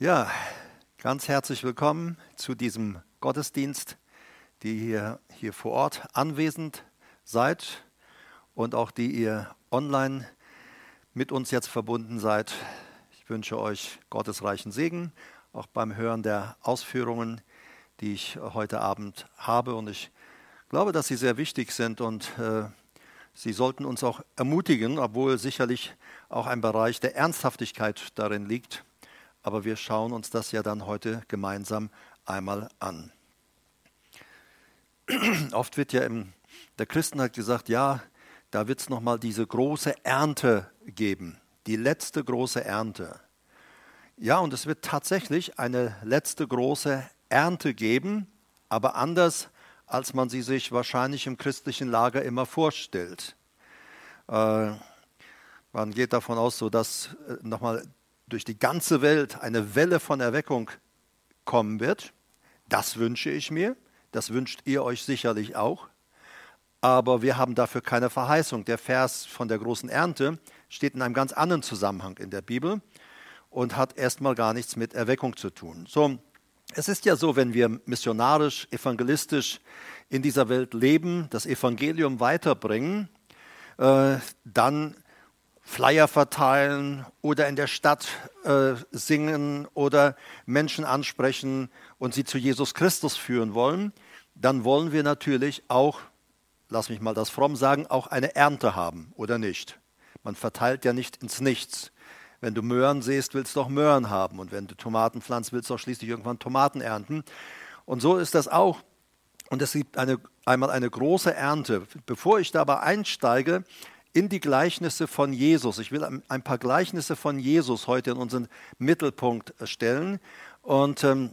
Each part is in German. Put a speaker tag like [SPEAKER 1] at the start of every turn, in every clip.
[SPEAKER 1] Ja, ganz herzlich willkommen zu diesem Gottesdienst, die ihr hier vor Ort anwesend seid und auch die ihr online mit uns jetzt verbunden seid. Ich wünsche euch gottesreichen Segen, auch beim Hören der Ausführungen, die ich heute Abend habe. Und ich glaube, dass sie sehr wichtig sind und äh, sie sollten uns auch ermutigen, obwohl sicherlich auch ein Bereich der Ernsthaftigkeit darin liegt aber wir schauen uns das ja dann heute gemeinsam einmal an. Oft wird ja in der Christenheit gesagt, ja, da wird es nochmal diese große Ernte geben, die letzte große Ernte. Ja, und es wird tatsächlich eine letzte große Ernte geben, aber anders, als man sie sich wahrscheinlich im christlichen Lager immer vorstellt. Äh, man geht davon aus, so dass äh, nochmal durch die ganze Welt eine Welle von Erweckung kommen wird. Das wünsche ich mir. Das wünscht ihr euch sicherlich auch. Aber wir haben dafür keine Verheißung. Der Vers von der großen Ernte steht in einem ganz anderen Zusammenhang in der Bibel und hat erstmal gar nichts mit Erweckung zu tun. So, es ist ja so, wenn wir missionarisch, evangelistisch in dieser Welt leben, das Evangelium weiterbringen, äh, dann Flyer verteilen oder in der Stadt äh, singen oder Menschen ansprechen und sie zu Jesus Christus führen wollen, dann wollen wir natürlich auch, lass mich mal das fromm sagen, auch eine Ernte haben oder nicht. Man verteilt ja nicht ins Nichts. Wenn du Möhren siehst, willst du auch Möhren haben. Und wenn du Tomaten pflanzt, willst du auch schließlich irgendwann Tomaten ernten. Und so ist das auch. Und es gibt eine, einmal eine große Ernte. Bevor ich dabei einsteige, in die Gleichnisse von Jesus. Ich will ein paar Gleichnisse von Jesus heute in unseren Mittelpunkt stellen. Und ähm,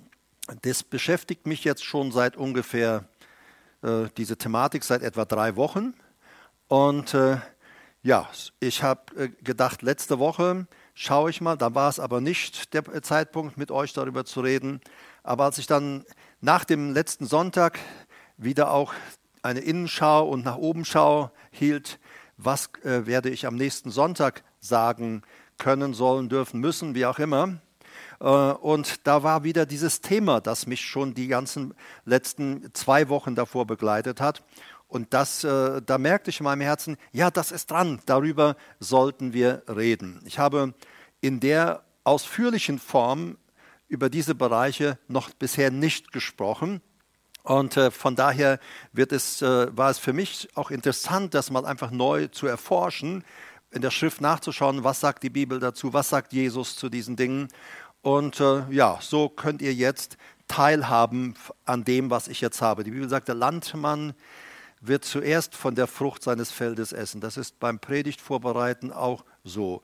[SPEAKER 1] das beschäftigt mich jetzt schon seit ungefähr, äh, diese Thematik seit etwa drei Wochen. Und äh, ja, ich habe äh, gedacht, letzte Woche schaue ich mal, da war es aber nicht der Zeitpunkt, mit euch darüber zu reden. Aber als ich dann nach dem letzten Sonntag wieder auch eine Innenschau und nach oben Schau hielt, was äh, werde ich am nächsten Sonntag sagen können, sollen, dürfen, müssen, wie auch immer. Äh, und da war wieder dieses Thema, das mich schon die ganzen letzten zwei Wochen davor begleitet hat. Und das, äh, da merkte ich in meinem Herzen, ja, das ist dran, darüber sollten wir reden. Ich habe in der ausführlichen Form über diese Bereiche noch bisher nicht gesprochen. Und äh, von daher wird es, äh, war es für mich auch interessant, das mal einfach neu zu erforschen, in der Schrift nachzuschauen, was sagt die Bibel dazu, was sagt Jesus zu diesen Dingen. Und äh, ja, so könnt ihr jetzt teilhaben an dem, was ich jetzt habe. Die Bibel sagt, der Landmann wird zuerst von der Frucht seines Feldes essen. Das ist beim Predigtvorbereiten auch so.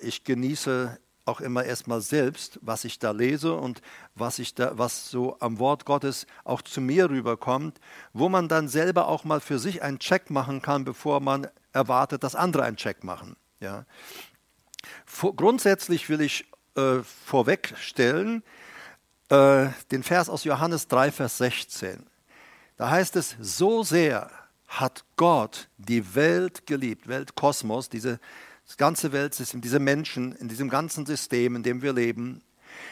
[SPEAKER 1] Ich genieße auch immer erstmal selbst, was ich da lese und was, ich da, was so am Wort Gottes auch zu mir rüberkommt, wo man dann selber auch mal für sich einen Check machen kann, bevor man erwartet, dass andere einen Check machen. Ja. Vor, grundsätzlich will ich äh, vorwegstellen äh, den Vers aus Johannes 3, Vers 16. Da heißt es, so sehr hat Gott die Welt geliebt, Weltkosmos, diese das ganze Weltsystem, diese Menschen in diesem ganzen System, in dem wir leben,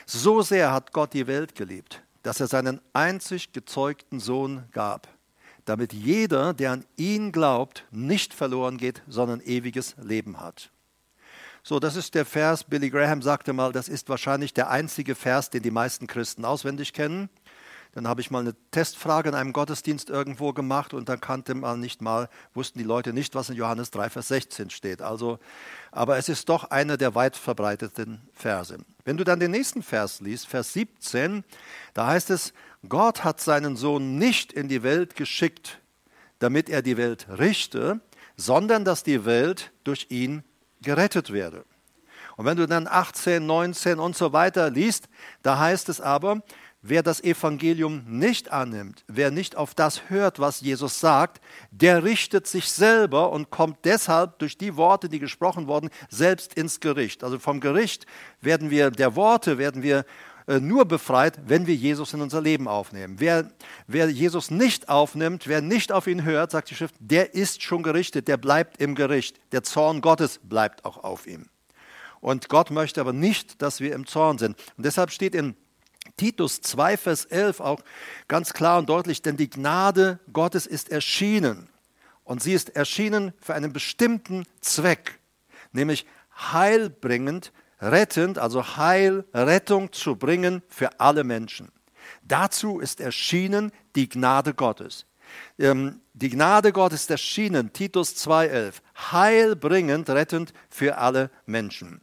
[SPEAKER 1] so sehr hat Gott die Welt geliebt, dass er seinen einzig gezeugten Sohn gab, damit jeder, der an ihn glaubt, nicht verloren geht, sondern ewiges Leben hat. So, das ist der Vers, Billy Graham sagte mal, das ist wahrscheinlich der einzige Vers, den die meisten Christen auswendig kennen. Dann habe ich mal eine Testfrage in einem Gottesdienst irgendwo gemacht und dann kannte man nicht mal, wussten die Leute nicht, was in Johannes 3, Vers 16 steht. Also, aber es ist doch einer der weit verbreiteten Verse. Wenn du dann den nächsten Vers liest, Vers 17, da heißt es, Gott hat seinen Sohn nicht in die Welt geschickt, damit er die Welt richte, sondern dass die Welt durch ihn gerettet werde. Und wenn du dann 18, 19 und so weiter liest, da heißt es aber, Wer das Evangelium nicht annimmt, wer nicht auf das hört, was Jesus sagt, der richtet sich selber und kommt deshalb durch die Worte, die gesprochen wurden, selbst ins Gericht. Also vom Gericht werden wir, der Worte werden wir äh, nur befreit, wenn wir Jesus in unser Leben aufnehmen. Wer, wer Jesus nicht aufnimmt, wer nicht auf ihn hört, sagt die Schrift, der ist schon gerichtet, der bleibt im Gericht. Der Zorn Gottes bleibt auch auf ihm. Und Gott möchte aber nicht, dass wir im Zorn sind. Und deshalb steht in Titus 2, Vers 11 auch ganz klar und deutlich, denn die Gnade Gottes ist erschienen. Und sie ist erschienen für einen bestimmten Zweck, nämlich heilbringend, rettend, also Heil, Rettung zu bringen für alle Menschen. Dazu ist erschienen die Gnade Gottes. Ähm, die Gnade Gottes ist erschienen, Titus 2,11, heilbringend, rettend für alle Menschen.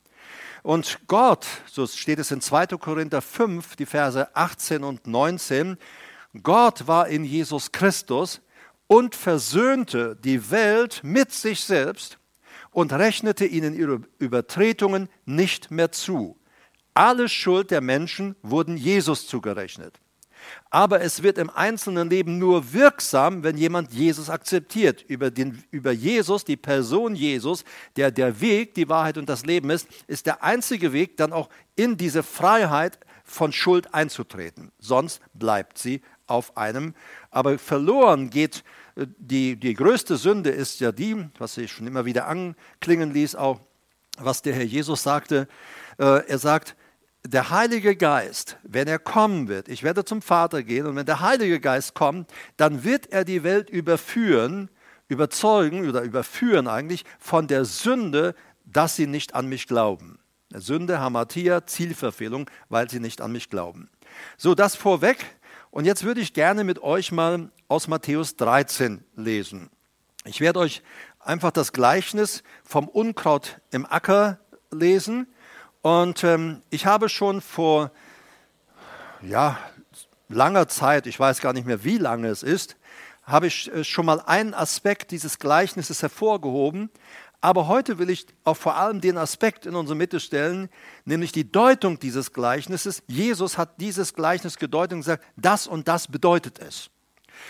[SPEAKER 1] Und Gott, so steht es in 2. Korinther 5, die Verse 18 und 19, Gott war in Jesus Christus und versöhnte die Welt mit sich selbst und rechnete ihnen ihre Übertretungen nicht mehr zu. Alle Schuld der Menschen wurden Jesus zugerechnet. Aber es wird im einzelnen Leben nur wirksam, wenn jemand Jesus akzeptiert. Über, den, über Jesus, die Person Jesus, der der Weg, die Wahrheit und das Leben ist, ist der einzige Weg, dann auch in diese Freiheit von Schuld einzutreten. Sonst bleibt sie auf einem. Aber verloren geht äh, die, die größte Sünde ist ja die, was ich schon immer wieder anklingen ließ, auch was der Herr Jesus sagte. Äh, er sagt, der Heilige Geist, wenn er kommen wird, ich werde zum Vater gehen und wenn der Heilige Geist kommt, dann wird er die Welt überführen, überzeugen oder überführen eigentlich von der Sünde, dass sie nicht an mich glauben. Sünde, Hamatia, Zielverfehlung, weil sie nicht an mich glauben. So, das vorweg. Und jetzt würde ich gerne mit euch mal aus Matthäus 13 lesen. Ich werde euch einfach das Gleichnis vom Unkraut im Acker lesen und ähm, ich habe schon vor ja, langer Zeit, ich weiß gar nicht mehr, wie lange es ist, habe ich äh, schon mal einen Aspekt dieses Gleichnisses hervorgehoben. Aber heute will ich auch vor allem den Aspekt in unsere Mitte stellen, nämlich die Deutung dieses Gleichnisses. Jesus hat dieses Gleichnis gedeutet und gesagt, das und das bedeutet es.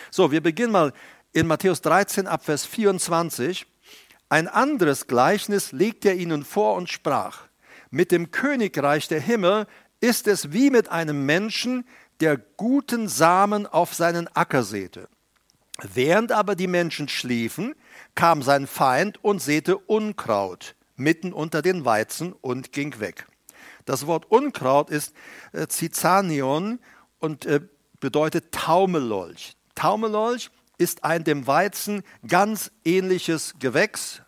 [SPEAKER 1] So, wir beginnen mal in Matthäus 13 ab Vers 24. Ein anderes Gleichnis legt er ihnen vor und sprach mit dem Königreich der Himmel ist es wie mit einem Menschen, der guten Samen auf seinen Acker säte. Während aber die Menschen schliefen, kam sein Feind und säte Unkraut mitten unter den Weizen und ging weg. Das Wort Unkraut ist äh, Zizanion und äh, bedeutet Taumelolch. Taumelolch ist ein dem Weizen ganz ähnliches Gewächs,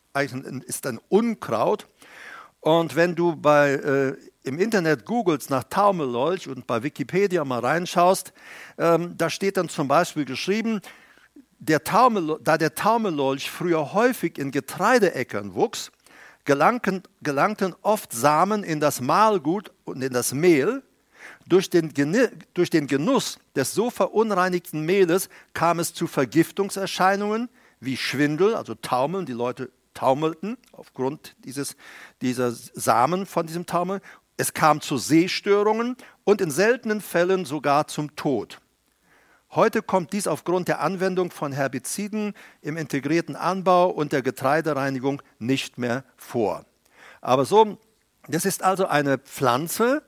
[SPEAKER 1] ist ein Unkraut und wenn du bei, äh, im Internet googelst nach Taumelolch und bei Wikipedia mal reinschaust, ähm, da steht dann zum Beispiel geschrieben, der Taumel, da der Taumelolch früher häufig in Getreideäckern wuchs, gelangten, gelangten oft Samen in das Mahlgut und in das Mehl. Durch den, durch den Genuss des so verunreinigten Mehles kam es zu Vergiftungserscheinungen wie Schwindel, also Taumeln, die Leute taumelten aufgrund dieses, dieser Samen von diesem Taumel. Es kam zu Sehstörungen und in seltenen Fällen sogar zum Tod. Heute kommt dies aufgrund der Anwendung von Herbiziden im integrierten Anbau und der Getreidereinigung nicht mehr vor. Aber so, das ist also eine Pflanze,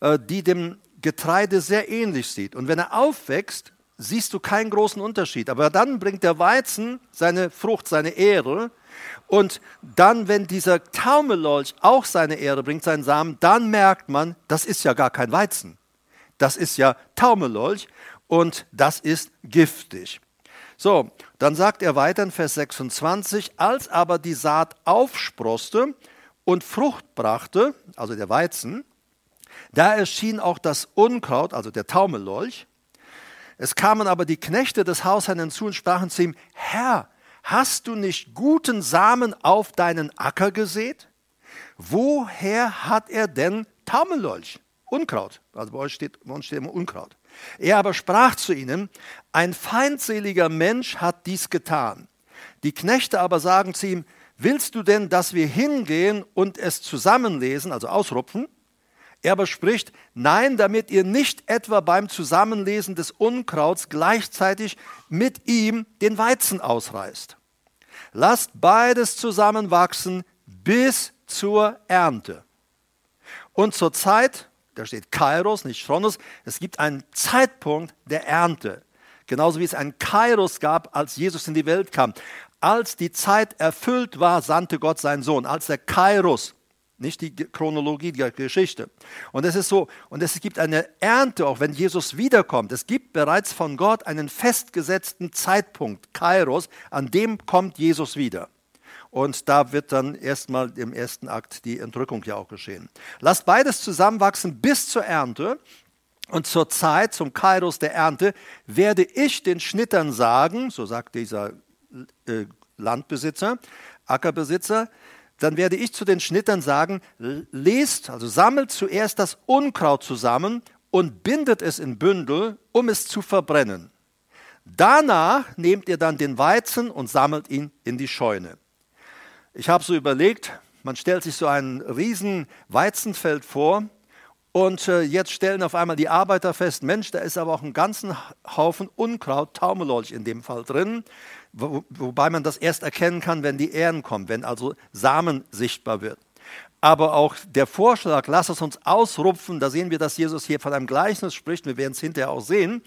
[SPEAKER 1] äh, die dem Getreide sehr ähnlich sieht. Und wenn er aufwächst, siehst du keinen großen Unterschied. Aber dann bringt der Weizen seine Frucht, seine Ehre und dann, wenn dieser Taumellolch auch seine Ehre bringt, seinen Samen, dann merkt man, das ist ja gar kein Weizen. Das ist ja Taumellolch und das ist giftig. So, dann sagt er weiter in Vers 26, als aber die Saat aufsproste und Frucht brachte, also der Weizen, da erschien auch das Unkraut, also der Taumellolch. Es kamen aber die Knechte des Hausherrn hinzu und sprachen zu ihm, Herr, hast du nicht guten Samen auf deinen Acker gesät? Woher hat er denn Taumellolch? Unkraut. Also bei, euch steht, bei uns steht immer Unkraut. Er aber sprach zu ihnen, ein feindseliger Mensch hat dies getan. Die Knechte aber sagen zu ihm, willst du denn, dass wir hingehen und es zusammenlesen, also ausrupfen? Er aber spricht, nein, damit ihr nicht etwa beim Zusammenlesen des Unkrauts gleichzeitig mit ihm den Weizen ausreißt. Lasst beides zusammenwachsen bis zur Ernte. Und zur Zeit, da steht Kairos, nicht Chronos, es gibt einen Zeitpunkt der Ernte. Genauso wie es einen Kairos gab, als Jesus in die Welt kam. Als die Zeit erfüllt war, sandte Gott seinen Sohn. Als der Kairos nicht die Chronologie der Geschichte. Und es ist so, und es gibt eine Ernte, auch wenn Jesus wiederkommt. Es gibt bereits von Gott einen festgesetzten Zeitpunkt, Kairos, an dem kommt Jesus wieder. Und da wird dann erstmal im ersten Akt die Entrückung ja auch geschehen. Lasst beides zusammenwachsen bis zur Ernte. Und zur Zeit, zum Kairos der Ernte, werde ich den Schnittern sagen, so sagt dieser äh, Landbesitzer, Ackerbesitzer, dann werde ich zu den Schnittern sagen, lest, also sammelt zuerst das Unkraut zusammen und bindet es in Bündel, um es zu verbrennen. Danach nehmt ihr dann den Weizen und sammelt ihn in die Scheune. Ich habe so überlegt, man stellt sich so ein riesen Weizenfeld vor und äh, jetzt stellen auf einmal die Arbeiter fest, Mensch, da ist aber auch ein ganzen Haufen Unkraut, Taumelolch in dem Fall drin wo, wobei man das erst erkennen kann, wenn die Ähren kommen, wenn also Samen sichtbar wird. Aber auch der Vorschlag, lass es uns ausrupfen, da sehen wir, dass Jesus hier von einem Gleichnis spricht, wir werden es hinterher auch sehen.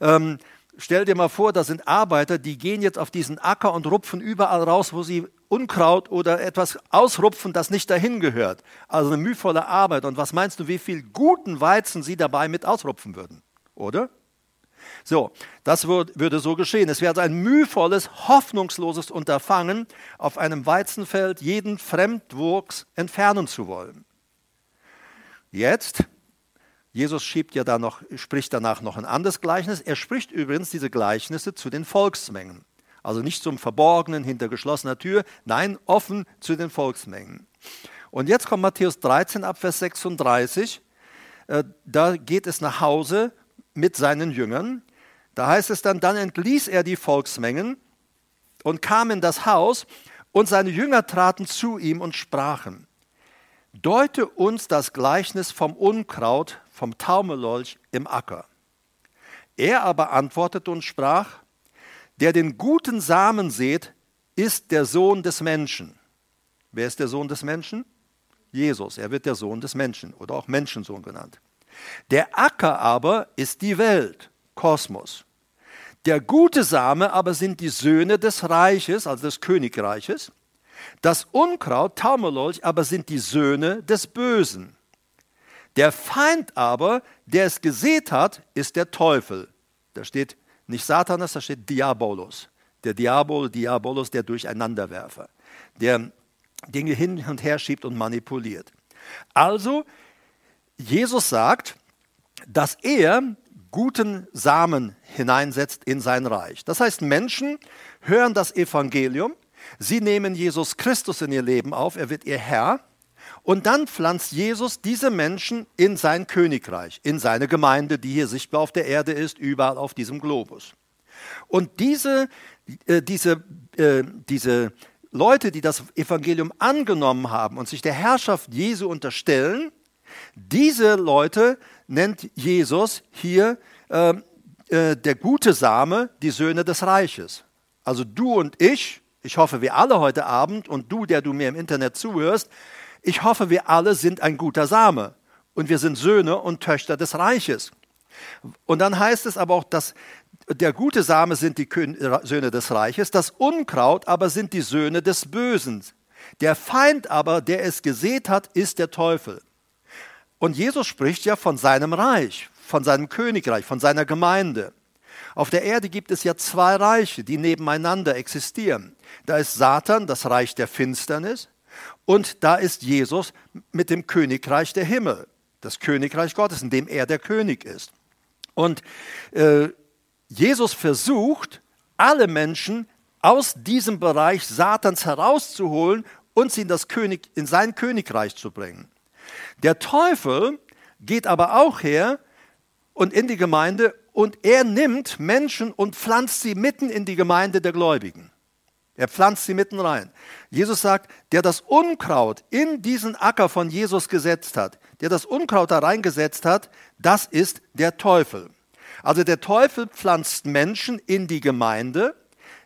[SPEAKER 1] Ähm, stell dir mal vor, da sind Arbeiter, die gehen jetzt auf diesen Acker und rupfen überall raus, wo sie Unkraut oder etwas ausrupfen, das nicht dahin gehört. Also eine mühevolle Arbeit. Und was meinst du, wie viel guten Weizen sie dabei mit ausrupfen würden? Oder? So, das würde so geschehen. Es wäre ein mühevolles, hoffnungsloses Unterfangen, auf einem Weizenfeld jeden Fremdwuchs entfernen zu wollen. Jetzt, Jesus schiebt ja da noch, spricht danach noch ein anderes Gleichnis. Er spricht übrigens diese Gleichnisse zu den Volksmengen. Also nicht zum Verborgenen hinter geschlossener Tür, nein, offen zu den Volksmengen. Und jetzt kommt Matthäus 13 ab Vers 36. Äh, da geht es nach Hause mit seinen Jüngern. Da heißt es dann, dann entließ er die Volksmengen und kam in das Haus und seine Jünger traten zu ihm und sprachen, deute uns das Gleichnis vom Unkraut, vom Taumelolch im Acker. Er aber antwortete und sprach, der den guten Samen seht, ist der Sohn des Menschen. Wer ist der Sohn des Menschen? Jesus, er wird der Sohn des Menschen oder auch Menschensohn genannt. Der Acker aber ist die Welt, Kosmos. Der gute Same aber sind die Söhne des Reiches, also des Königreiches. Das Unkraut, Taumelolch, aber sind die Söhne des Bösen. Der Feind aber, der es gesät hat, ist der Teufel. Da steht nicht Satanas, da steht Diabolos. Der Diabol, Diabolos, der Durcheinanderwerfer, der Dinge hin und her schiebt und manipuliert. Also Jesus sagt, dass er guten Samen hineinsetzt in sein Reich. Das heißt, Menschen hören das Evangelium, sie nehmen Jesus Christus in ihr Leben auf, er wird ihr Herr, und dann pflanzt Jesus diese Menschen in sein Königreich, in seine Gemeinde, die hier sichtbar auf der Erde ist, überall auf diesem Globus. Und diese, äh, diese, äh, diese Leute, die das Evangelium angenommen haben und sich der Herrschaft Jesu unterstellen, diese Leute nennt Jesus hier äh, äh, der gute Same, die Söhne des Reiches. Also du und ich, ich hoffe, wir alle heute Abend und du, der du mir im Internet zuhörst, ich hoffe, wir alle sind ein guter Same und wir sind Söhne und Töchter des Reiches. Und dann heißt es aber auch, dass der gute Same sind die Söhne des Reiches, das Unkraut aber sind die Söhne des Bösen. Der Feind aber, der es gesät hat, ist der Teufel. Und Jesus spricht ja von seinem Reich, von seinem Königreich, von seiner Gemeinde. Auf der Erde gibt es ja zwei Reiche, die nebeneinander existieren. Da ist Satan, das Reich der Finsternis, und da ist Jesus mit dem Königreich der Himmel, das Königreich Gottes, in dem er der König ist. Und äh, Jesus versucht, alle Menschen aus diesem Bereich Satans herauszuholen und sie in, das König, in sein Königreich zu bringen. Der Teufel geht aber auch her und in die Gemeinde und er nimmt Menschen und pflanzt sie mitten in die Gemeinde der Gläubigen. Er pflanzt sie mitten rein. Jesus sagt, der das Unkraut in diesen Acker von Jesus gesetzt hat, der das Unkraut da reingesetzt hat, das ist der Teufel. Also der Teufel pflanzt Menschen in die Gemeinde,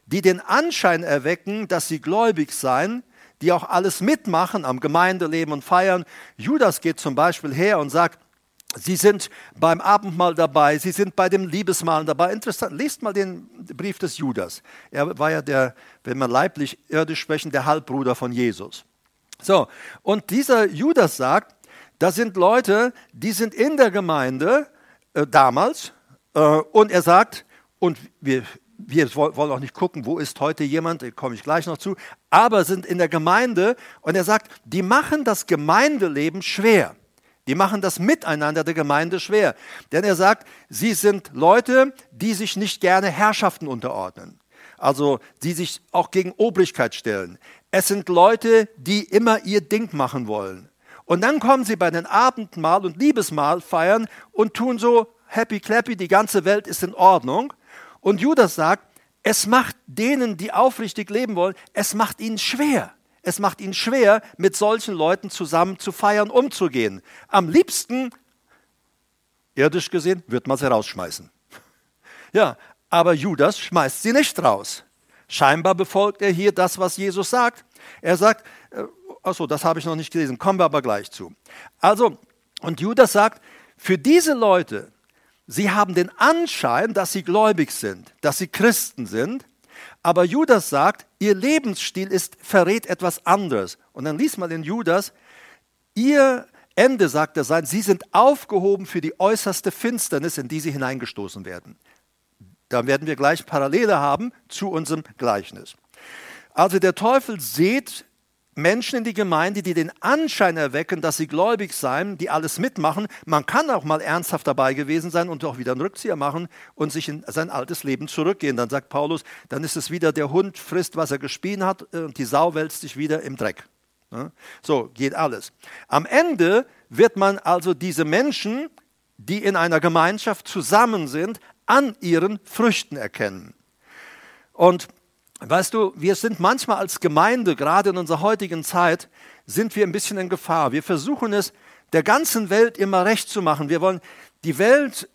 [SPEAKER 1] die den Anschein erwecken, dass sie gläubig seien, die auch alles mitmachen am Gemeindeleben und feiern. Judas geht zum Beispiel her und sagt, Sie sind beim Abendmahl dabei, Sie sind bei dem Liebesmahl dabei. Interessant, lest mal den Brief des Judas. Er war ja der, wenn man leiblich irdisch sprechen, der Halbbruder von Jesus. So, und dieser Judas sagt, das sind Leute, die sind in der Gemeinde äh, damals äh, und er sagt, und wir, wir wollen auch nicht gucken, wo ist heute jemand, da komme ich gleich noch zu, aber sind in der Gemeinde und er sagt, die machen das Gemeindeleben schwer. Die machen das Miteinander der Gemeinde schwer. Denn er sagt, sie sind Leute, die sich nicht gerne Herrschaften unterordnen. Also die sich auch gegen Obrigkeit stellen. Es sind Leute, die immer ihr Ding machen wollen. Und dann kommen sie bei den Abendmahl und Liebesmahl feiern und tun so happy clappy, die ganze Welt ist in Ordnung. Und Judas sagt, es macht denen, die aufrichtig leben wollen, es macht ihnen schwer. Es macht ihnen schwer, mit solchen Leuten zusammen zu feiern, umzugehen. Am liebsten, irdisch gesehen, wird man sie rausschmeißen. Ja, aber Judas schmeißt sie nicht raus. Scheinbar befolgt er hier das, was Jesus sagt. Er sagt, äh, achso, das habe ich noch nicht gelesen, kommen wir aber gleich zu. Also, und Judas sagt, für diese Leute, sie haben den Anschein, dass sie gläubig sind, dass sie Christen sind, aber Judas sagt, ihr Lebensstil ist, verrät etwas anderes. Und dann liest man in Judas, ihr Ende, sagt er sein, sie sind aufgehoben für die äußerste Finsternis, in die sie hineingestoßen werden. Da werden wir gleich Parallele haben zu unserem Gleichnis. Also der Teufel sieht Menschen in die Gemeinde, die den Anschein erwecken, dass sie gläubig seien, die alles mitmachen. Man kann auch mal ernsthaft dabei gewesen sein und auch wieder einen Rückzieher machen und sich in sein altes Leben zurückgehen. Dann sagt Paulus, dann ist es wieder der Hund frisst, was er gespien hat äh, und die Sau wälzt sich wieder im Dreck. So geht alles. Am Ende wird man also diese Menschen, die in einer Gemeinschaft zusammen sind, an ihren Früchten erkennen. Und Weißt du, wir sind manchmal als Gemeinde, gerade in unserer heutigen Zeit, sind wir ein bisschen in Gefahr. Wir versuchen es der ganzen Welt immer recht zu machen. Wir wollen die Welt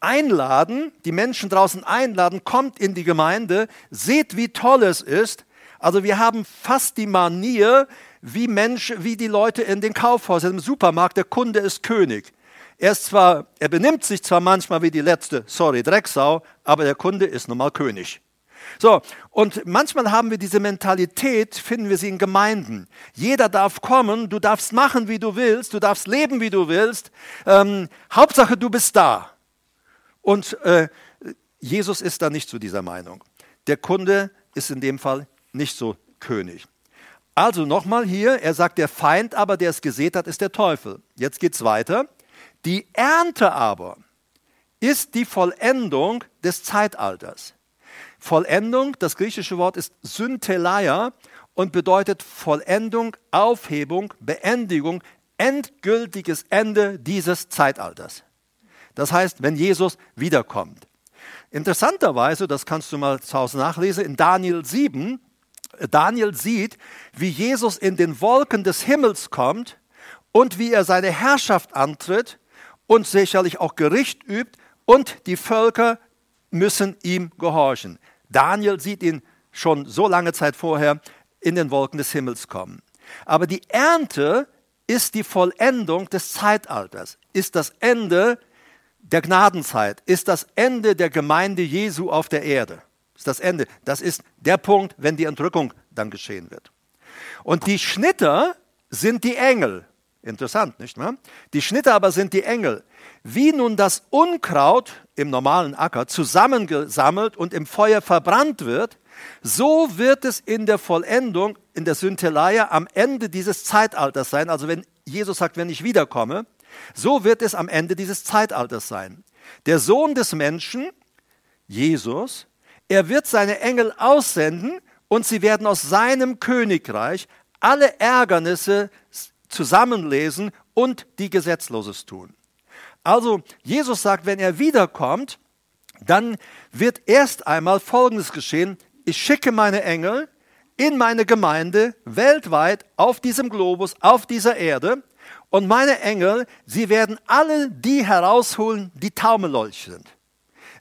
[SPEAKER 1] einladen, die Menschen draußen einladen, kommt in die Gemeinde, seht, wie toll es ist. Also wir haben fast die Manier, wie Menschen, wie die Leute in den Kaufhäusern, im Supermarkt, der Kunde ist König. Er ist zwar, er benimmt sich zwar manchmal wie die letzte, sorry, Drecksau, aber der Kunde ist nun mal König. So, und manchmal haben wir diese Mentalität, finden wir sie in Gemeinden. Jeder darf kommen, du darfst machen, wie du willst, du darfst leben, wie du willst. Ähm, Hauptsache, du bist da. Und äh, Jesus ist da nicht zu dieser Meinung. Der Kunde ist in dem Fall nicht so König. Also nochmal hier, er sagt, der Feind aber, der es gesät hat, ist der Teufel. Jetzt geht es weiter. Die Ernte aber ist die Vollendung des Zeitalters. Vollendung, das griechische Wort ist Syntheleia und bedeutet Vollendung, Aufhebung, Beendigung, endgültiges Ende dieses Zeitalters. Das heißt, wenn Jesus wiederkommt. Interessanterweise, das kannst du mal zu Hause nachlesen, in Daniel 7, Daniel sieht, wie Jesus in den Wolken des Himmels kommt und wie er seine Herrschaft antritt und sicherlich auch Gericht übt und die Völker müssen ihm gehorchen. Daniel sieht ihn schon so lange Zeit vorher in den Wolken des Himmels kommen. Aber die Ernte ist die Vollendung des Zeitalters, ist das Ende der Gnadenzeit, ist das Ende der Gemeinde Jesu auf der Erde. Ist das Ende. Das ist der Punkt, wenn die Entrückung dann geschehen wird. Und die Schnitter sind die Engel. Interessant, nicht wahr? Die Schnitter aber sind die Engel. Wie nun das Unkraut im normalen Acker zusammengesammelt und im Feuer verbrannt wird, so wird es in der Vollendung, in der Synteleier am Ende dieses Zeitalters sein. Also wenn Jesus sagt, wenn ich wiederkomme, so wird es am Ende dieses Zeitalters sein. Der Sohn des Menschen, Jesus, er wird seine Engel aussenden und sie werden aus seinem Königreich alle Ärgernisse zusammenlesen und die Gesetzloses tun. Also Jesus sagt, wenn er wiederkommt, dann wird erst einmal Folgendes geschehen. Ich schicke meine Engel in meine Gemeinde weltweit auf diesem Globus, auf dieser Erde. Und meine Engel, sie werden alle die herausholen, die Taumellolch sind,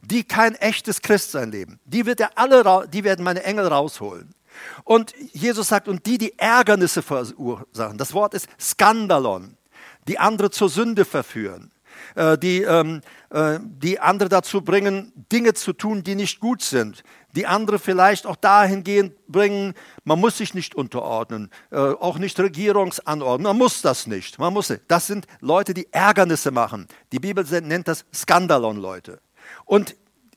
[SPEAKER 1] die kein echtes Christsein leben. Die, wird er alle, die werden meine Engel rausholen. Und Jesus sagt, und die, die Ärgernisse verursachen, das Wort ist Skandalon, die andere zur Sünde verführen die, ähm, äh, die andere dazu bringen, Dinge zu tun, die nicht gut sind, die andere vielleicht auch dahingehend bringen, man muss sich nicht unterordnen, äh, auch nicht Regierungsanordnung, man muss das nicht. Man muss, das sind Leute, die Ärgernisse machen. Die Bibel nennt das Skandalon-Leute. Und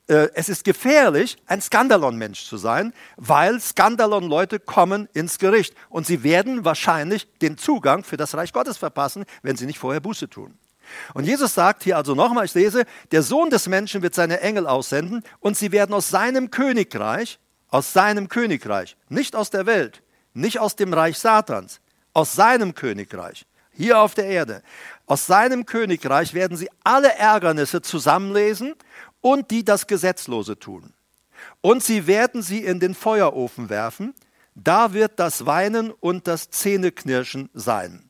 [SPEAKER 1] äh, es ist gefährlich, ein Skandalon-Mensch zu sein, weil Skandalon-Leute kommen ins Gericht und sie werden wahrscheinlich den Zugang für das Reich Gottes verpassen, wenn sie nicht vorher Buße tun. Und Jesus sagt hier also nochmal, ich lese, der Sohn des Menschen wird seine Engel aussenden und sie werden aus seinem Königreich, aus seinem Königreich, nicht aus der Welt, nicht aus dem Reich Satans, aus seinem Königreich, hier auf der Erde, aus seinem Königreich werden sie alle Ärgernisse zusammenlesen und die das Gesetzlose tun. Und sie werden sie in den Feuerofen werfen, da wird das Weinen und das Zähneknirschen sein.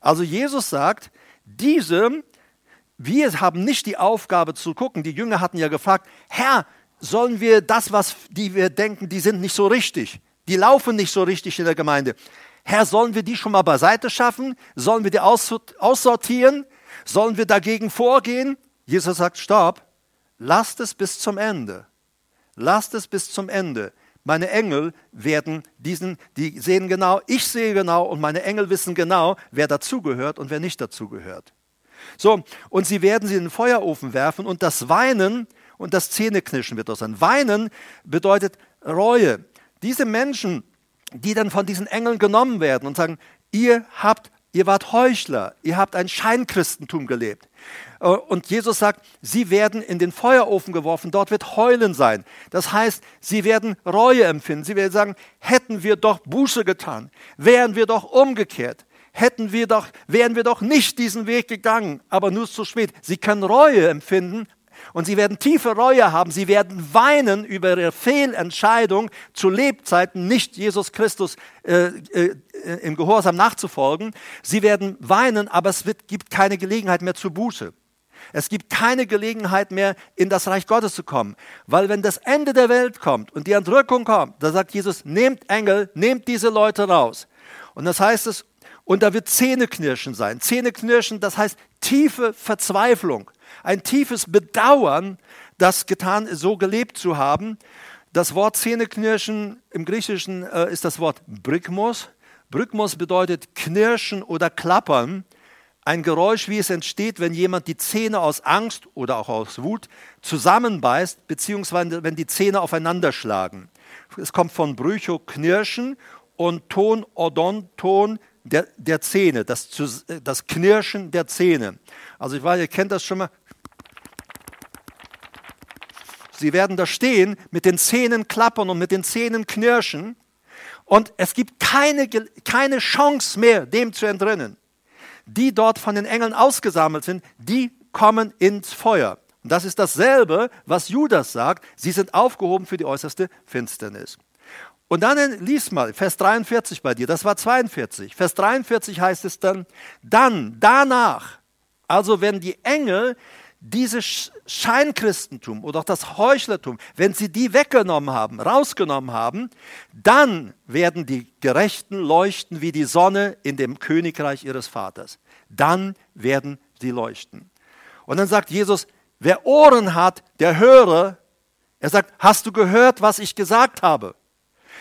[SPEAKER 1] Also Jesus sagt, diese, wir haben nicht die Aufgabe zu gucken. Die Jünger hatten ja gefragt, Herr, sollen wir das, was die wir denken, die sind nicht so richtig, die laufen nicht so richtig in der Gemeinde. Herr, sollen wir die schon mal beiseite schaffen? Sollen wir die aussortieren? Sollen wir dagegen vorgehen? Jesus sagt, stopp, lasst es bis zum Ende. Lasst es bis zum Ende. Meine Engel werden diesen, die sehen genau, ich sehe genau und meine Engel wissen genau, wer dazugehört und wer nicht dazugehört. So, und sie werden sie in den Feuerofen werfen und das Weinen und das Zähneknirschen wird dort sein. Weinen bedeutet Reue. Diese Menschen, die dann von diesen Engeln genommen werden und sagen, ihr habt Ihr wart Heuchler, ihr habt ein Scheinchristentum gelebt. Äh, und Jesus sagt, sie werden in den Feuerofen geworfen, dort wird Heulen sein. Das heißt, sie werden Reue empfinden. Sie werden sagen, hätten wir doch Buße getan, wären wir doch umgekehrt, hätten wir doch, wären wir doch nicht diesen Weg gegangen, aber nur zu spät. Sie können Reue empfinden, und sie werden tiefe Reue haben. Sie werden weinen über ihre Fehlentscheidung, zu Lebzeiten nicht Jesus Christus äh, äh, im Gehorsam nachzufolgen. Sie werden weinen, aber es wird, gibt keine Gelegenheit mehr zur Buße. Es gibt keine Gelegenheit mehr, in das Reich Gottes zu kommen. Weil wenn das Ende der Welt kommt und die Entrückung kommt, da sagt Jesus, nehmt Engel, nehmt diese Leute raus. Und das heißt es, und da wird Zähneknirschen sein. Zähneknirschen, das heißt tiefe Verzweiflung ein tiefes Bedauern, das getan, so gelebt zu haben. Das Wort Zähneknirschen im Griechischen äh, ist das Wort Brygmos. Brygmos bedeutet knirschen oder klappern. Ein Geräusch, wie es entsteht, wenn jemand die Zähne aus Angst oder auch aus Wut zusammenbeißt, beziehungsweise wenn die Zähne aufeinander schlagen. Es kommt von Brücho, knirschen und Ton, Odon, Ton der, der Zähne, das, das Knirschen der Zähne. Also ich weiß, ihr kennt das schon mal, Sie werden da stehen, mit den Zähnen klappern und mit den Zähnen knirschen. Und es gibt keine, keine Chance mehr, dem zu entrinnen. Die dort von den Engeln ausgesammelt sind, die kommen ins Feuer. Und das ist dasselbe, was Judas sagt. Sie sind aufgehoben für die äußerste Finsternis. Und dann lies mal Vers 43 bei dir, das war 42. Vers 43 heißt es dann, dann, danach, also wenn die Engel dieses Scheinchristentum oder auch das Heuchlertum, wenn sie die weggenommen haben, rausgenommen haben, dann werden die Gerechten leuchten wie die Sonne in dem Königreich ihres Vaters. Dann werden sie leuchten. Und dann sagt Jesus, wer Ohren hat, der höre. Er sagt, hast du gehört, was ich gesagt habe?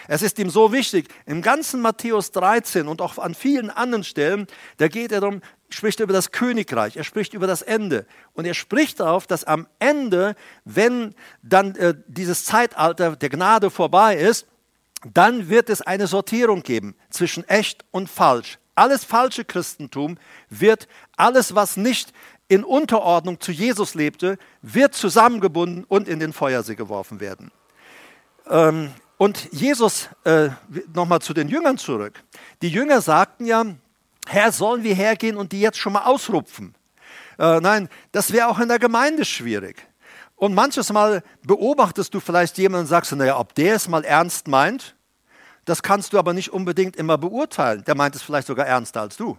[SPEAKER 1] Es ist ihm so wichtig. Im ganzen Matthäus 13 und auch an vielen anderen Stellen, da geht er darum, spricht über das Königreich, er spricht über das Ende. Und er spricht darauf, dass am Ende, wenn dann äh, dieses Zeitalter der Gnade vorbei ist, dann wird es eine Sortierung geben zwischen echt und falsch. Alles falsche Christentum wird, alles, was nicht in Unterordnung zu Jesus lebte, wird zusammengebunden und in den Feuersee geworfen werden. Ähm, und Jesus, äh, nochmal zu den Jüngern zurück. Die Jünger sagten ja, Herr, sollen wir hergehen und die jetzt schon mal ausrupfen? Äh, nein, das wäre auch in der Gemeinde schwierig. Und manches Mal beobachtest du vielleicht jemanden und sagst, naja, ob der es mal ernst meint, das kannst du aber nicht unbedingt immer beurteilen. Der meint es vielleicht sogar ernster als du.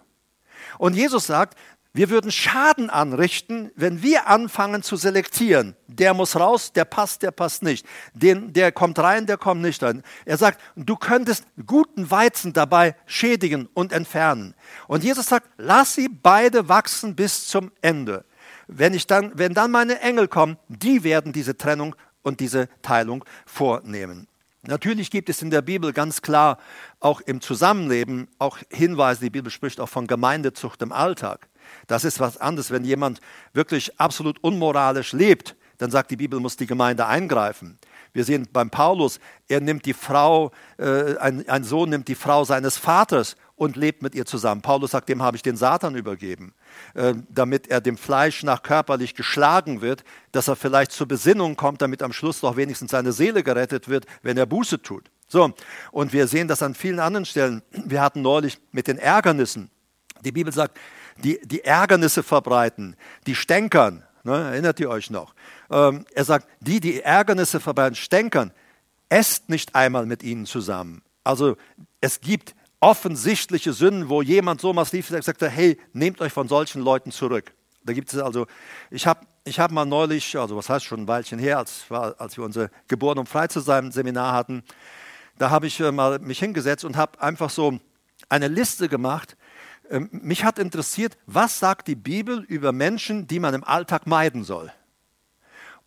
[SPEAKER 1] Und Jesus sagt, wir würden Schaden anrichten, wenn wir anfangen zu selektieren. Der muss raus, der passt, der passt nicht. Den, der kommt rein, der kommt nicht rein. Er sagt, du könntest guten Weizen dabei schädigen und entfernen. Und Jesus sagt, lass sie beide wachsen bis zum Ende. wenn, ich dann, wenn dann meine Engel kommen, die werden diese Trennung und diese Teilung vornehmen. Natürlich gibt es in der Bibel ganz klar auch im Zusammenleben auch Hinweise, die Bibel spricht auch von Gemeindezucht im Alltag. Das ist was anderes, wenn jemand wirklich absolut unmoralisch lebt, dann sagt die Bibel, muss die Gemeinde eingreifen. Wir sehen beim Paulus, er nimmt die Frau, äh, ein, ein Sohn nimmt die Frau seines Vaters und lebt mit ihr zusammen. Paulus sagt, dem habe ich den Satan übergeben, äh, damit er dem Fleisch nach körperlich geschlagen wird, dass er vielleicht zur Besinnung kommt, damit am Schluss doch wenigstens seine Seele gerettet wird, wenn er Buße tut. So, und wir sehen das an vielen anderen Stellen. Wir hatten neulich mit den Ärgernissen. Die Bibel sagt, die, die Ärgernisse verbreiten, die stänkern. Ne, erinnert ihr euch noch? Ähm, er sagt, die, die Ärgernisse verbreiten, stänkern, esst nicht einmal mit ihnen zusammen. Also es gibt offensichtliche Sünden, wo jemand so massiv sagt, hey, nehmt euch von solchen Leuten zurück. Da gibt es also, ich habe ich hab mal neulich, also was heißt schon ein Weilchen her, als, als wir unser Geboren um frei zu sein Seminar hatten, da habe ich äh, mal mich hingesetzt und habe einfach so eine Liste gemacht. Ähm, mich hat interessiert, was sagt die Bibel über Menschen, die man im Alltag meiden soll.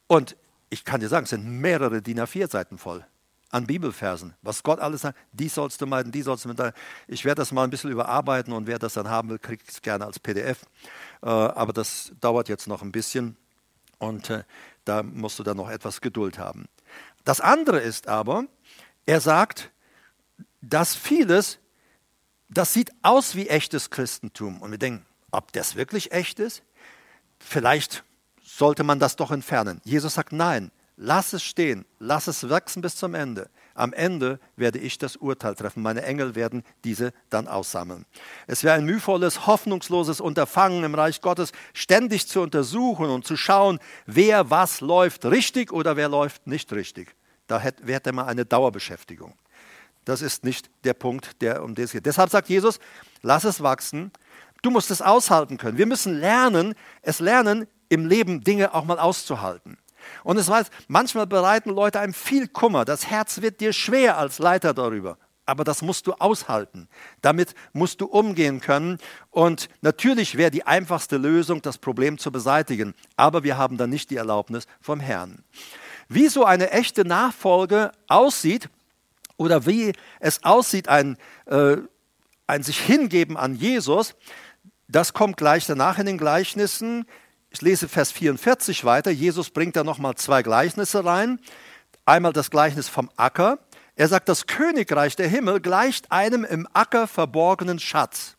[SPEAKER 1] Und ich kann dir sagen, es sind mehrere DIN A4-Seiten voll an Bibelversen, was Gott alles sagt, die sollst du meiden, die sollst du meiden. Ich werde das mal ein bisschen überarbeiten und wer das dann haben will, kriegt es gerne als PDF. Äh, aber das dauert jetzt noch ein bisschen und äh, da musst du dann noch etwas Geduld haben. Das andere ist aber, er sagt, dass vieles, das sieht aus wie echtes Christentum. Und wir denken, ob das wirklich echt ist? Vielleicht sollte man das doch entfernen. Jesus sagt, nein, Lass es stehen, lass es wachsen bis zum Ende. Am Ende werde ich das Urteil treffen. Meine Engel werden diese dann aussammeln. Es wäre ein mühevolles, hoffnungsloses Unterfangen im Reich Gottes, ständig zu untersuchen und zu schauen, wer was läuft richtig oder wer läuft nicht richtig. Da hätte man eine Dauerbeschäftigung. Das ist nicht der Punkt, der um den es geht. Deshalb sagt Jesus, lass es wachsen. Du musst es aushalten können. Wir müssen lernen, es lernen, im Leben Dinge auch mal auszuhalten. Und es weiß, manchmal bereiten Leute einem viel Kummer. Das Herz wird dir schwer als Leiter darüber. Aber das musst du aushalten. Damit musst du umgehen können. Und natürlich wäre die einfachste Lösung, das Problem zu beseitigen. Aber wir haben dann nicht die Erlaubnis vom Herrn. Wie so eine echte Nachfolge aussieht oder wie es aussieht, ein, äh, ein sich hingeben an Jesus, das kommt gleich danach in den Gleichnissen. Ich lese Vers 44 weiter. Jesus bringt da nochmal zwei Gleichnisse rein. Einmal das Gleichnis vom Acker. Er sagt, das Königreich der Himmel gleicht einem im Acker verborgenen Schatz,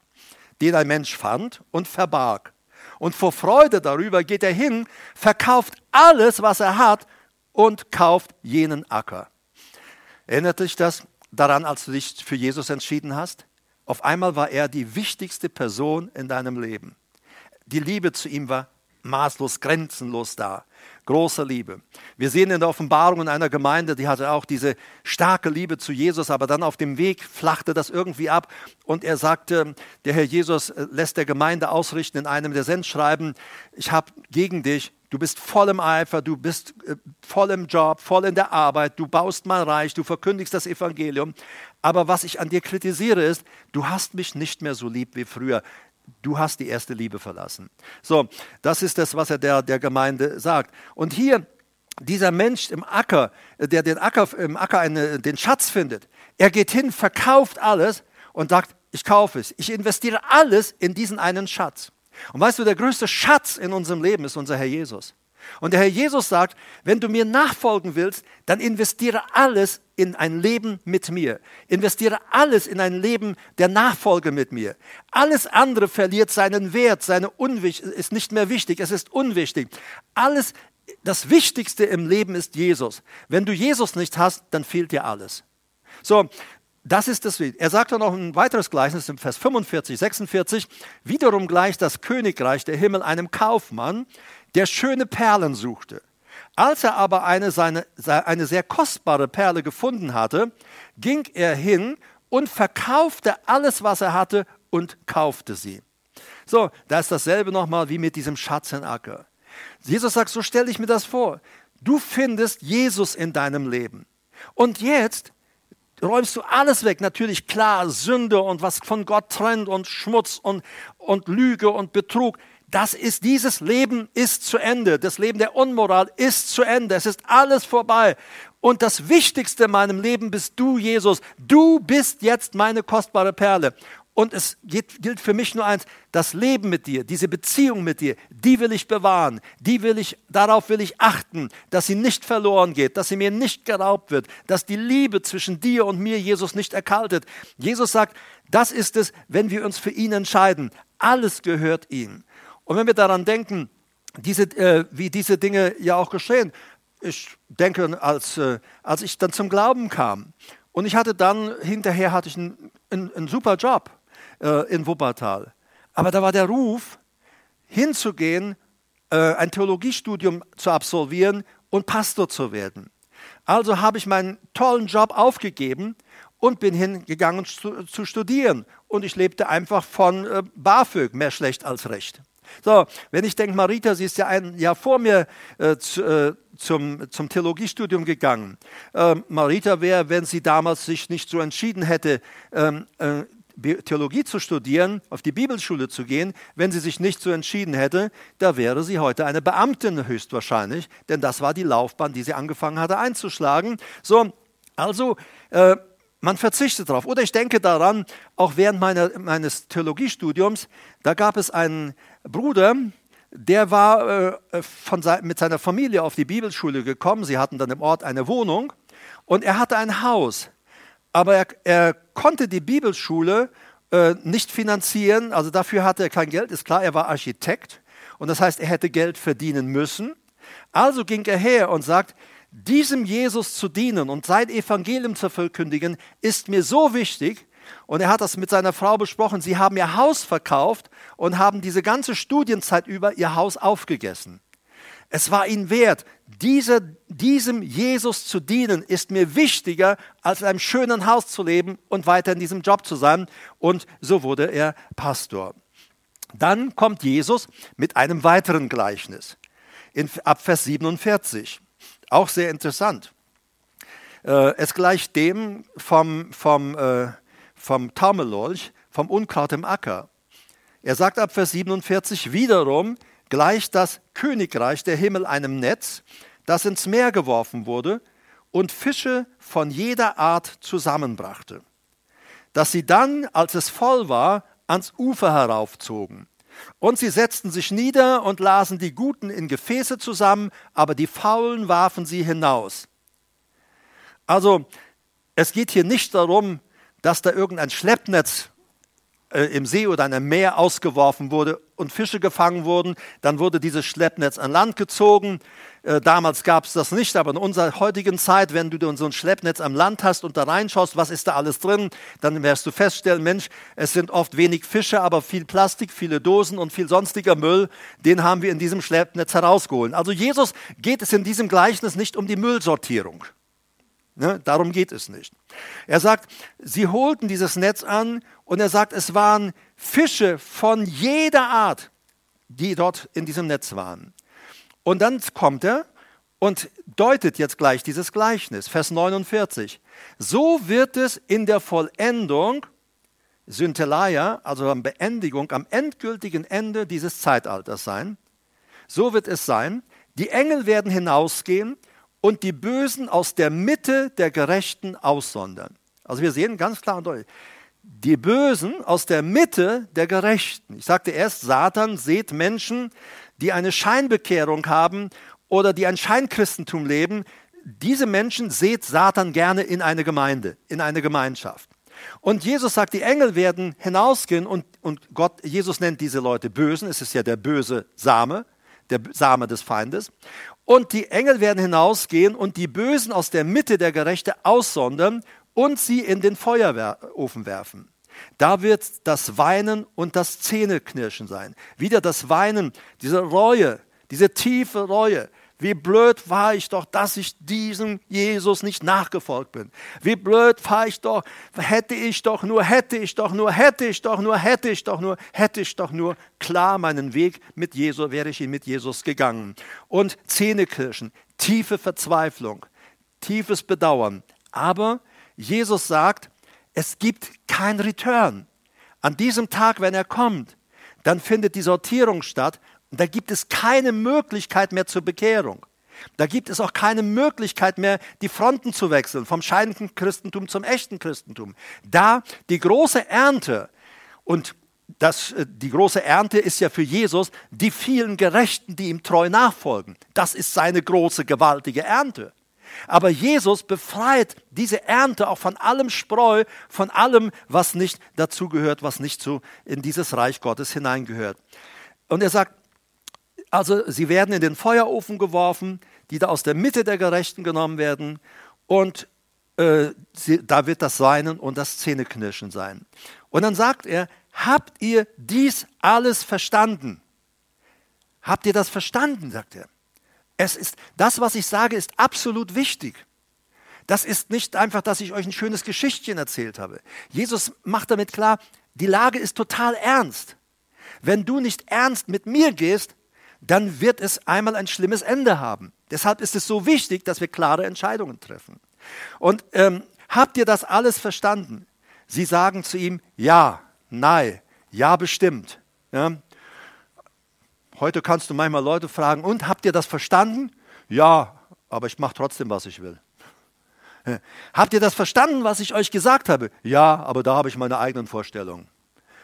[SPEAKER 1] den ein Mensch fand und verbarg. Und vor Freude darüber geht er hin, verkauft alles, was er hat und kauft jenen Acker. Erinnert dich das daran, als du dich für Jesus entschieden hast? Auf einmal war er die wichtigste Person in deinem Leben. Die Liebe zu ihm war maßlos, grenzenlos da. Große Liebe. Wir sehen in der Offenbarung in einer Gemeinde, die hatte auch diese starke Liebe zu Jesus, aber dann auf dem Weg flachte das irgendwie ab und er sagte, der Herr Jesus äh, lässt der Gemeinde ausrichten in einem der Sendschreiben, ich habe gegen dich, du bist voll im Eifer, du bist äh, voll im Job, voll in der Arbeit, du baust mein Reich, du verkündigst das Evangelium, aber was ich an dir kritisiere ist, du hast mich nicht mehr so lieb wie früher du hast die erste Liebe verlassen. So, das ist das, was er der, der Gemeinde sagt. Und hier, dieser Mensch im Acker, der den Acker, im Acker eine, den Schatz findet, er geht hin, verkauft alles und sagt, ich kaufe es. Ich investiere alles in diesen einen Schatz. Und weißt du, der größte Schatz in unserem Leben ist unser Herr Jesus. Und der Herr Jesus sagt, wenn du mir nachfolgen willst, dann investiere alles in ein Leben mit mir. Investiere alles in ein Leben der Nachfolge mit mir. Alles andere verliert seinen Wert, seine Unwicht ist nicht mehr wichtig, es ist unwichtig. Alles, das Wichtigste im Leben ist Jesus. Wenn du Jesus nicht hast, dann fehlt dir alles. So, das ist das. Er sagt dann noch ein weiteres Gleichnis im Vers 45, 46. Wiederum gleicht das Königreich der Himmel einem Kaufmann, der schöne Perlen suchte. Als er aber eine, seine, eine sehr kostbare Perle gefunden hatte, ging er hin und verkaufte alles, was er hatte und kaufte sie. So, da ist dasselbe nochmal wie mit diesem Schatz in Acker. Jesus sagt, so stelle ich mir das vor. Du findest Jesus in deinem Leben. Und jetzt räumst du alles weg. Natürlich klar, Sünde und was von Gott trennt und Schmutz und, und Lüge und Betrug Das ist, dieses Leben ist zu Ende. Das Leben der Unmoral ist zu Ende. Es ist alles vorbei. Und das Wichtigste in meinem Leben bist du, Jesus. Du bist jetzt meine kostbare Perle. Und es gilt für mich nur eins, das Leben mit dir, diese Beziehung mit dir, die will ich bewahren, die will ich, darauf will ich achten, dass sie nicht verloren geht, dass sie mir nicht geraubt wird, dass die Liebe zwischen dir und mir, Jesus, nicht erkaltet. Jesus sagt, das ist es, wenn wir uns für ihn entscheiden. Alles gehört ihm. Und wenn wir daran denken, diese, äh, wie diese Dinge ja auch geschehen, ich denke, als, äh, als ich dann zum Glauben kam und ich hatte dann, hinterher hatte ich einen, einen, einen super Job äh, in Wuppertal. Aber da war der Ruf, hinzugehen, äh, ein Theologiestudium zu absolvieren und Pastor zu werden. Also habe ich meinen tollen Job aufgegeben und bin hingegangen zu, zu studieren. Und ich lebte einfach von äh, BAföG, mehr schlecht als recht. So, wenn ich denke, Marita, sie ist ja ein Jahr vor mir äh, zu, äh, zum, zum Theologiestudium gegangen. Ähm, Marita wäre, wenn sie damals sich nicht so entschieden hätte, ähm, äh, Theologie zu studieren, auf die Bibelschule zu gehen, wenn sie sich nicht so entschieden hätte, da wäre sie heute eine Beamtin höchstwahrscheinlich, denn das war die Laufbahn, die sie angefangen hatte einzuschlagen. So, also äh, man verzichtet darauf. Oder ich denke daran, auch während meiner, meines Theologiestudiums, da gab es einen Bruder, der war äh, von, mit seiner Familie auf die Bibelschule gekommen. Sie hatten dann im Ort eine Wohnung und er hatte ein Haus. Aber er, er konnte die Bibelschule äh, nicht finanzieren, also dafür hatte er kein Geld, ist klar, er war Architekt und das heißt, er hätte Geld verdienen müssen. Also ging er her und sagt, diesem Jesus zu dienen und sein Evangelium zu verkündigen, ist mir so wichtig. Und er hat das mit seiner Frau besprochen. Sie haben ihr Haus verkauft und haben diese ganze Studienzeit über ihr Haus aufgegessen. Es war ihnen wert, dieser, diesem Jesus zu dienen, ist mir wichtiger, als in einem schönen Haus zu leben und weiter in diesem Job zu sein. Und so wurde er Pastor. Dann kommt Jesus mit einem weiteren Gleichnis in, ab Vers 47. Auch sehr interessant. Äh, es gleicht dem vom, vom, äh, vom Taumelolch, vom Unkraut im Acker. Er sagt ab Vers 47 wiederum, gleicht das Königreich der Himmel einem Netz, das ins Meer geworfen wurde und Fische von jeder Art zusammenbrachte, dass sie dann, als es voll war, ans Ufer heraufzogen. Und sie setzten sich nieder und lasen die Guten in Gefäße zusammen, aber die Faulen warfen sie hinaus. Also es geht hier nicht darum, dass da irgendein Schleppnetz äh, im See oder in einem Meer ausgeworfen wurde und Fische gefangen wurden. Dann wurde dieses Schleppnetz an Land gezogen. Äh, damals gab es das nicht, aber in unserer heutigen Zeit, wenn du so ein Schleppnetz am Land hast und da reinschaust, was ist da alles drin, dann wirst du feststellen, Mensch, es sind oft wenig Fische, aber viel Plastik, viele Dosen und viel sonstiger Müll, den haben wir in diesem Schleppnetz herausgeholt. Also Jesus geht es in diesem Gleichnis nicht um die Müllsortierung. Ne, darum geht es nicht. Er sagt, sie holten dieses Netz an und er sagt, es waren Fische von jeder Art, die dort in diesem Netz waren. Und dann kommt er und deutet jetzt gleich dieses Gleichnis, Vers 49. So wird es in der Vollendung, Syntelaya, also am Beendigung, am endgültigen Ende dieses Zeitalters sein. So wird es sein, die Engel werden hinausgehen und die Bösen aus der Mitte der Gerechten aussondern. Also wir sehen ganz klar und deutlich, die Bösen aus der Mitte der Gerechten. Ich sagte erst, Satan seht Menschen, die eine Scheinbekehrung haben oder die ein Scheinchristentum leben. Diese Menschen seht Satan gerne in eine Gemeinde, in eine Gemeinschaft. Und Jesus sagt, die Engel werden hinausgehen und, und Gott, Jesus nennt diese Leute Bösen. Es ist ja der böse Same, der Same des Feindes. Und die Engel werden hinausgehen und die Bösen aus der Mitte der Gerechte aussondern und sie in den Feuerofen werfen. Da wird das Weinen und das Zähneknirschen sein. Wieder das Weinen, diese Reue, diese tiefe Reue. Wie blöd war ich doch, dass ich diesem Jesus nicht nachgefolgt bin. Wie blöd war ich doch, hätte ich doch nur, hätte ich doch nur, hätte ich doch nur, hätte ich doch nur, hätte ich doch nur klar meinen Weg mit Jesus, wäre ich ihn mit Jesus gegangen. Und Zähnekirschen, tiefe Verzweiflung, tiefes Bedauern. Aber Jesus sagt, es gibt kein Return. An diesem Tag, wenn er kommt, dann findet die Sortierung statt und da gibt es keine Möglichkeit mehr zur Bekehrung. Da gibt es auch keine Möglichkeit mehr, die Fronten zu wechseln, vom scheinenden Christentum zum echten Christentum. Da die große Ernte und das, äh, die große Ernte ist ja für Jesus die vielen Gerechten, die ihm treu nachfolgen. Das ist seine große, gewaltige Ernte. Aber Jesus befreit diese Ernte auch von allem Spreu, von allem, was nicht dazugehört, was nicht so in dieses Reich Gottes hineingehört. Und er sagt, also sie werden in den Feuerofen geworfen, die da aus der Mitte der Gerechten genommen werden und äh, sie, da wird das Weinen und das Zähneknirschen sein. Und dann sagt er, habt ihr dies alles verstanden? Habt ihr das verstanden, sagt er. Es ist, das, was ich sage, ist absolut wichtig. Das ist nicht einfach, dass ich euch ein schönes Geschichtchen erzählt habe. Jesus macht damit klar, die Lage ist total ernst. Wenn du nicht ernst mit mir gehst, dann wird es einmal ein schlimmes Ende haben. Deshalb ist es so wichtig, dass wir klare Entscheidungen treffen. Und ähm, habt ihr das alles verstanden? Sie sagen zu ihm, ja, nein, ja bestimmt. Ja, Heute kannst du manchmal Leute fragen, und habt ihr das verstanden? Ja, aber ich mache trotzdem, was ich will. Habt ihr das verstanden, was ich euch gesagt habe? Ja, aber da habe ich meine eigenen Vorstellungen.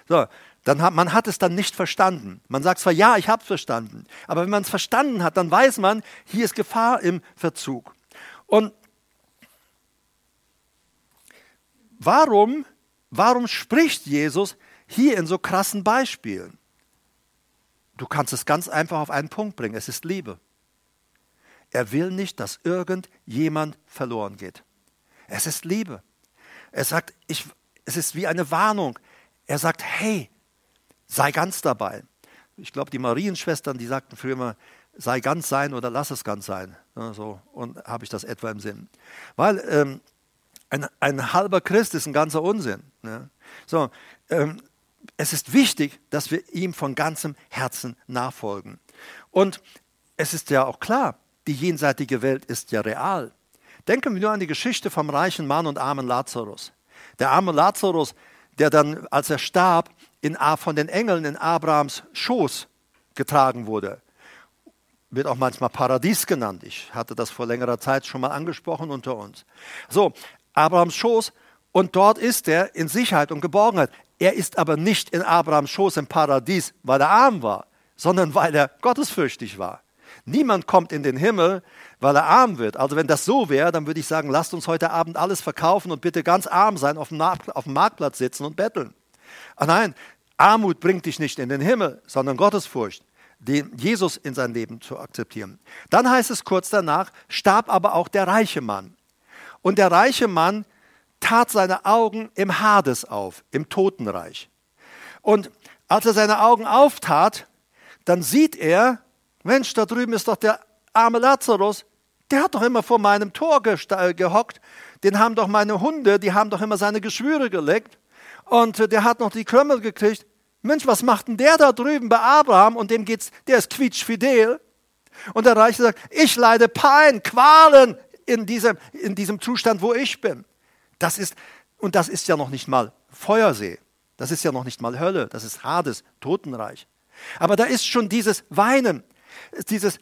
[SPEAKER 1] So, dann hat, man hat es dann nicht verstanden. Man sagt zwar, ja, ich habe es verstanden, aber wenn man es verstanden hat, dann weiß man, hier ist Gefahr im Verzug. Und warum, warum spricht Jesus hier in so krassen Beispielen? Du kannst es ganz einfach auf einen Punkt bringen. Es ist Liebe. Er will nicht, dass irgendjemand verloren geht. Es ist Liebe. Er sagt, ich, es ist wie eine Warnung. Er sagt, hey, sei ganz dabei. Ich glaube, die Marienschwestern, die sagten früher immer, sei ganz sein oder lass es ganz sein. Ja, so, und habe ich das etwa im Sinn. Weil ähm, ein, ein, halber Christ ist ein ganzer Unsinn. Ne? So, ähm, es ist wichtig, dass wir ihm von ganzem Herzen nachfolgen. Und es ist ja auch klar, die jenseitige Welt ist ja real. Denken wir nur an die Geschichte vom reichen Mann und armen Lazarus. Der arme Lazarus, der dann, als er starb, in, von den Engeln in Abrahams Schoß getragen wurde. Wird auch manchmal Paradies genannt. Ich hatte das vor längerer Zeit schon mal angesprochen unter uns. So, Abrahams Schoß und dort ist er in Sicherheit und Geborgenheit. Er ist aber nicht in Abrahams Schoß im Paradies, weil er arm war, sondern weil er gottesfürchtig war. Niemand kommt in den Himmel, weil er arm wird. Also wenn das so wäre, dann würde ich sagen, lasst uns heute Abend alles verkaufen und bitte ganz arm sein, auf dem, auf dem Marktplatz sitzen und betteln. Ach nein, Armut bringt dich nicht in den Himmel, sondern Gottesfurcht, den Jesus in sein Leben zu akzeptieren. Dann heißt es kurz danach, starb aber auch der reiche Mann. Und der reiche Mann tat seine Augen im Hades auf, im Totenreich. Und als er seine Augen auftat, dann sieht er, Mensch, da drüben ist doch der arme Lazarus, der hat doch immer vor meinem Tor gehockt, den haben doch meine Hunde, die haben doch immer seine Geschwüre geleckt und der hat noch die Krümmel gekriegt. Mensch, was macht denn der da drüben bei Abraham und dem geht's, der ist quietschfidel. Und der Reiche sagt, ich leide Pein, Qualen in diesem, in diesem Zustand, wo ich bin. Das ist, und das ist ja noch nicht mal Feuersee. Das ist ja noch nicht mal Hölle. Das ist Hades, Totenreich. Aber da ist schon dieses Weinen, dieses,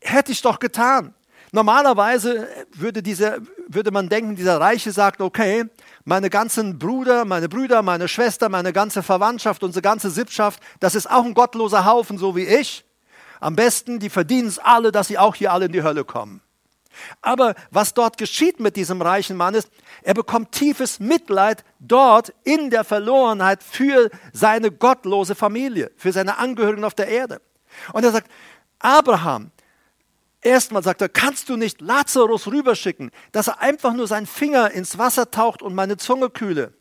[SPEAKER 1] hätte ich doch getan. Normalerweise würde, diese, würde man denken, dieser Reiche sagt, okay, meine ganzen Brüder, meine Brüder, meine Schwester, meine ganze Verwandtschaft, unsere ganze Sippschaft, das ist auch ein gottloser Haufen, so wie ich. Am besten, die verdienen es alle, dass sie auch hier alle in die Hölle kommen. Aber was dort geschieht mit diesem reichen Mann ist, er bekommt tiefes Mitleid dort in der Verlorenheit für seine gottlose Familie, für seine Angehörigen auf der Erde. Und er sagt, Abraham, erstmal sagt er, kannst du nicht Lazarus rüberschicken, dass er einfach nur seinen Finger ins Wasser taucht und meine Zunge kühle.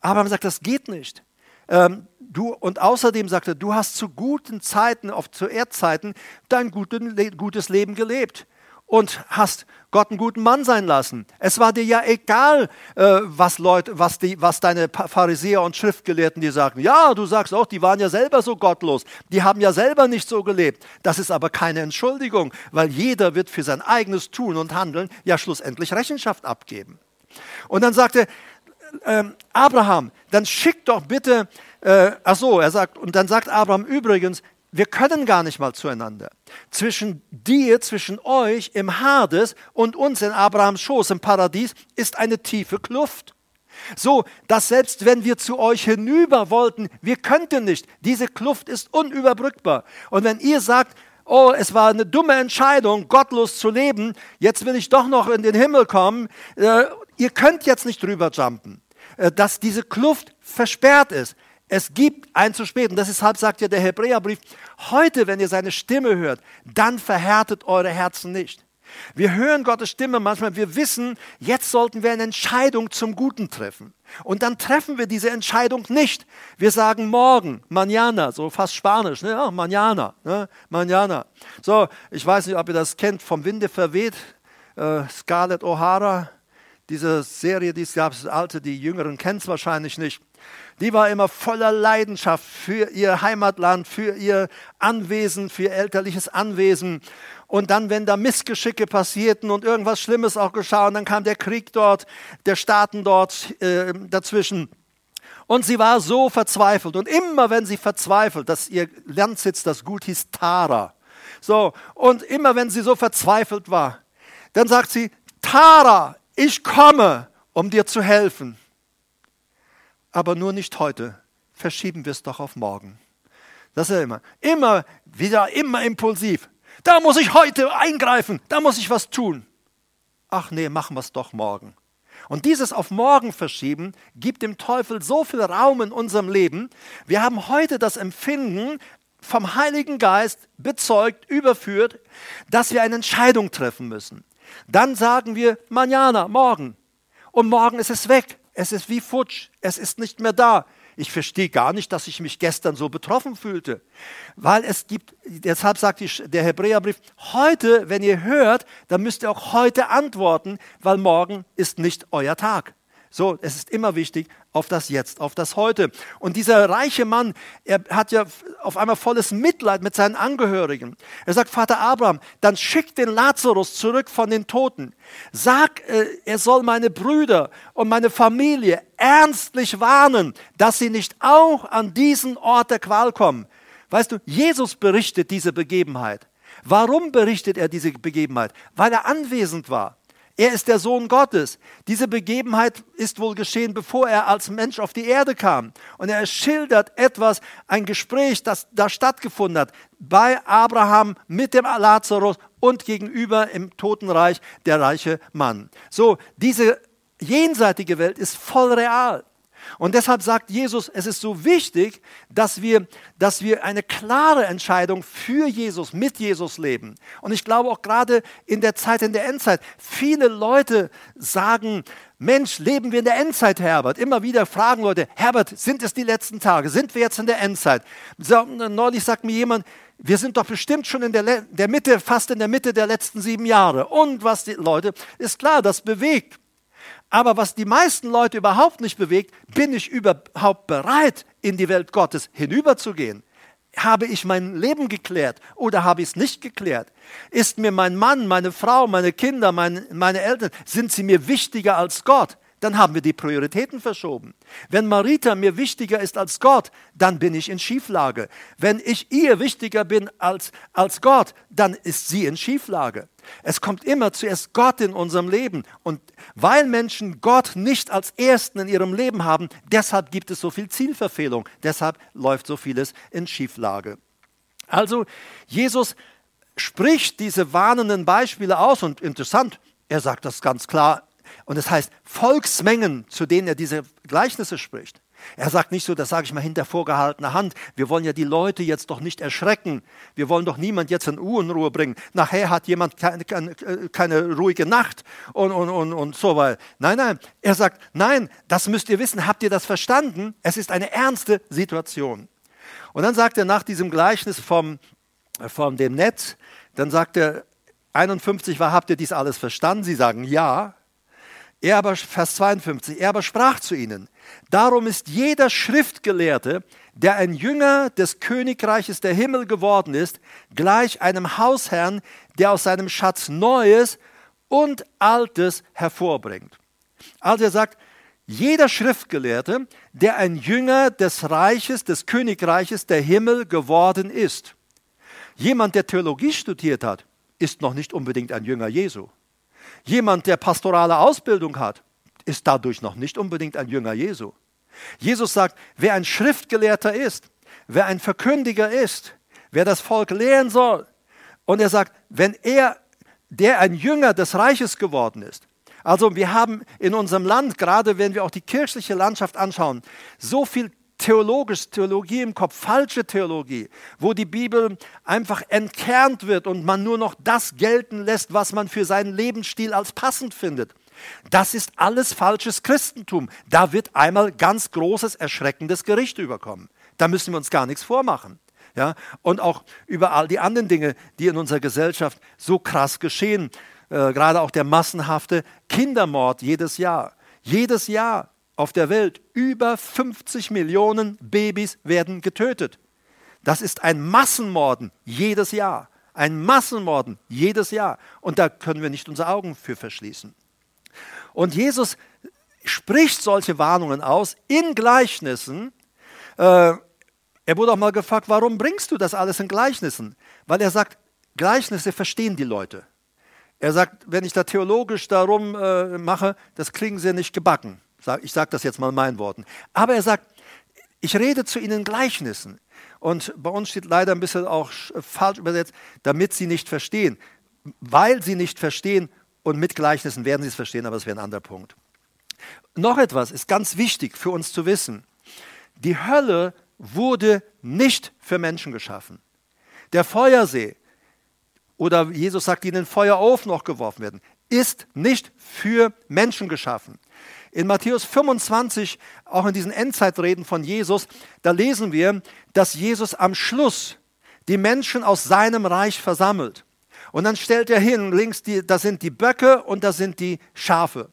[SPEAKER 1] Abraham sagt, das geht nicht. Ähm, du, und außerdem sagt er, du hast zu guten Zeiten, auf, zu Erdzeiten, dein gutes Leben gelebt und hast Gott einen guten Mann sein lassen. Es war dir ja egal, äh, was, Leute, was, die, was deine Pharisäer und Schriftgelehrten dir sagten. Ja, du sagst auch, die waren ja selber so gottlos. Die haben ja selber nicht so gelebt. Das ist aber keine Entschuldigung, weil jeder wird für sein eigenes Tun und Handeln ja schlussendlich Rechenschaft abgeben. Und dann sagte ähm, Abraham, dann schick doch bitte, äh, ach so, er sagt, und dann sagt Abraham übrigens, wir können gar nicht mal zueinander. Zwischen dir, zwischen euch im Hades und uns in Abrahams Schoß im Paradies ist eine tiefe Kluft. So, dass selbst wenn wir zu euch hinüber wollten, wir könnten nicht. Diese Kluft ist unüberbrückbar. Und wenn ihr sagt, oh, es war eine dumme Entscheidung, gottlos zu leben, jetzt will ich doch noch in den Himmel kommen, äh, ihr könnt jetzt nicht drüber jumpen, äh, dass diese Kluft versperrt ist. Es gibt ein zu spät. Und deshalb sagt ja der Hebräerbrief, heute, wenn ihr seine Stimme hört, dann verhärtet eure Herzen nicht. Wir hören Gottes Stimme manchmal, wir wissen, jetzt sollten wir eine Entscheidung zum Guten treffen. Und dann treffen wir diese Entscheidung nicht. Wir sagen morgen, mañana, so fast Spanisch, ne? Ja, mañana, ne? mañana. So, ich weiß nicht, ob ihr das kennt, vom Winde verweht, äh, Scarlett O'Hara, diese Serie, die es gab, das alte, die Jüngeren kennen es wahrscheinlich nicht die war immer voller Leidenschaft für ihr Heimatland, für ihr Anwesen, für ihr elterliches Anwesen. Und dann, wenn da Missgeschicke passierten und irgendwas Schlimmes auch geschah, und dann kam der Krieg dort, der Staaten dort äh, dazwischen. Und sie war so verzweifelt. Und immer wenn sie verzweifelt, dass ihr Landsitz das Gut hieß Tara. So, und immer wenn sie so verzweifelt war, dann sagt sie, Tara, ich komme, um dir zu helfen aber nur nicht heute. Verschieben wir es doch auf morgen. Das ist ja immer. Immer wieder, immer impulsiv. Da muss ich heute eingreifen, da muss ich was tun. Ach nee, machen wir es doch morgen. Und dieses auf morgen verschieben gibt dem Teufel so viel Raum in unserem Leben. Wir haben heute das Empfinden, vom Heiligen Geist bezeugt, überführt, dass wir eine Entscheidung treffen müssen. Dann sagen wir, mañana, morgen. Und morgen ist es weg. Es ist wie futsch. Es ist nicht mehr da. Ich verstehe gar nicht, dass ich mich gestern so betroffen fühlte. Weil es gibt, deshalb sagt der Hebräerbrief, heute, wenn ihr hört, dann müsst ihr auch heute antworten, weil morgen ist nicht euer Tag. So, es ist immer wichtig auf das Jetzt, auf das Heute. Und dieser reiche Mann, er hat ja auf einmal volles Mitleid mit seinen Angehörigen. Er sagt, Vater Abraham, dann schick den Lazarus zurück von den Toten. Sag, äh, er soll meine Brüder und meine Familie ernstlich warnen, dass sie nicht auch an diesen Ort der Qual kommen. Weißt du, Jesus berichtet diese Begebenheit. Warum berichtet er diese Begebenheit? Weil er anwesend war. Er ist der Sohn Gottes. Diese Begebenheit ist wohl geschehen, bevor er als Mensch auf die Erde kam. Und er schildert etwas, ein Gespräch, das da stattgefunden hat bei Abraham mit dem Lazarus und gegenüber im Totenreich der reiche Mann. So, diese jenseitige Welt ist voll real. Und deshalb sagt Jesus, es ist so wichtig, dass wir, dass wir eine klare Entscheidung für Jesus, mit Jesus leben. Und ich glaube auch gerade in der Zeit, in der Endzeit, viele Leute sagen, Mensch, leben wir in der Endzeit, Herbert? Immer wieder fragen Leute, Herbert, sind es die letzten Tage? Sind wir jetzt in der Endzeit? Neulich sagt mir jemand, wir sind doch bestimmt schon in der, der Mitte, fast in der Mitte der letzten sieben Jahre. Und was die Leute, ist klar, das bewegt. Aber was die meisten Leute überhaupt nicht bewegt, bin ich überhaupt bereit, in die Welt Gottes hinüberzugehen? Habe ich mein Leben geklärt oder habe ich es nicht geklärt? Ist mir mein Mann, meine Frau, meine Kinder, mein, meine Eltern, sind sie mir wichtiger als Gott? dann haben wir die Prioritäten verschoben. Wenn Marita mir wichtiger ist als Gott, dann bin ich in Schieflage. Wenn ich ihr wichtiger bin als, als Gott, dann ist sie in Schieflage. Es kommt immer zuerst Gott in unserem Leben. Und weil Menschen Gott nicht als Ersten in ihrem Leben haben, deshalb gibt es so viel Zielverfehlung. Deshalb läuft so vieles in Schieflage. Also Jesus spricht diese warnenden Beispiele aus und interessant, er sagt das ganz klar und es das heißt Volksmengen, zu denen er diese Gleichnisse spricht. Er sagt nicht so, das sage ich mal hinter vorgehaltener Hand, wir wollen ja die Leute jetzt doch nicht erschrecken, wir wollen doch niemand jetzt in Unruhe bringen. Nachher hat jemand keine, keine, keine ruhige Nacht und, und, und, und so weiter. Nein, nein, er sagt, nein, das müsst ihr wissen, habt ihr das verstanden? Es ist eine ernste Situation. Und dann sagt er nach diesem Gleichnis vom, von dem Netz, dann sagt er, 51 war, habt ihr dies alles verstanden? Sie sagen ja. Er aber, Vers 52, er aber sprach zu ihnen, darum ist jeder Schriftgelehrte, der ein Jünger des Königreiches der Himmel geworden ist, gleich einem Hausherrn, der aus seinem Schatz Neues und Altes hervorbringt. Also er sagt, jeder Schriftgelehrte, der ein Jünger des Reiches, des Königreiches der Himmel geworden ist. Jemand, der Theologie studiert hat, ist noch nicht unbedingt ein Jünger Jesu. Jemand, der pastorale Ausbildung hat, ist dadurch noch nicht unbedingt ein Jünger Jesu. Jesus sagt, wer ein Schriftgelehrter ist, wer ein Verkündiger ist, wer das Volk lehren soll. Und er sagt, wenn er, der ein Jünger des Reiches geworden ist, also wir haben in unserem Land, gerade wenn wir auch die kirchliche Landschaft anschauen, so viel theologisch, Theologie im Kopf, falsche Theologie, wo die Bibel einfach entkernt wird und man nur noch das gelten lässt, was man für seinen Lebensstil als passend findet. Das ist alles falsches Christentum. Da wird einmal ganz großes, erschreckendes Gericht überkommen. Da müssen wir uns gar nichts vormachen. Ja? Und auch über all die anderen Dinge, die in unserer Gesellschaft so krass geschehen äh, gerade auch der massenhafte Kindermord jedes Jahr. Jedes Jahr auf der Welt über 50 Millionen Babys werden getötet. Das ist ein Massenmorden jedes Jahr. Ein Massenmorden jedes Jahr. Und da können wir nicht unsere Augen für verschließen. Und Jesus spricht solche Warnungen aus in Gleichnissen. Äh, er wurde auch mal gefragt, warum bringst du das alles in Gleichnissen? Weil er sagt, Gleichnisse verstehen die Leute. Er sagt, wenn ich da theologisch darum äh, mache, das kriegen sie nicht gebacken. Ich sage das jetzt mal in meinen Worten. Aber er sagt, ich rede zu ihnen Gleichnissen. Und bei uns steht leider ein bisschen auch falsch übersetzt, damit sie nicht verstehen. Weil sie nicht verstehen und mit Gleichnissen werden sie es verstehen, aber es wäre ein anderer Punkt. Noch etwas ist ganz wichtig für uns zu wissen. Die Hölle wurde nicht für Menschen geschaffen. Der Feuersee, oder Jesus sagt, die in den Feuerofen noch geworfen werden, ist nicht für Menschen geschaffen. In Matthäus 25, auch in diesen Endzeitreden von Jesus, da lesen wir, dass Jesus am Schluss die Menschen aus seinem Reich versammelt. Und dann stellt er hin, links, die, da sind die Böcke und da sind die Schafe.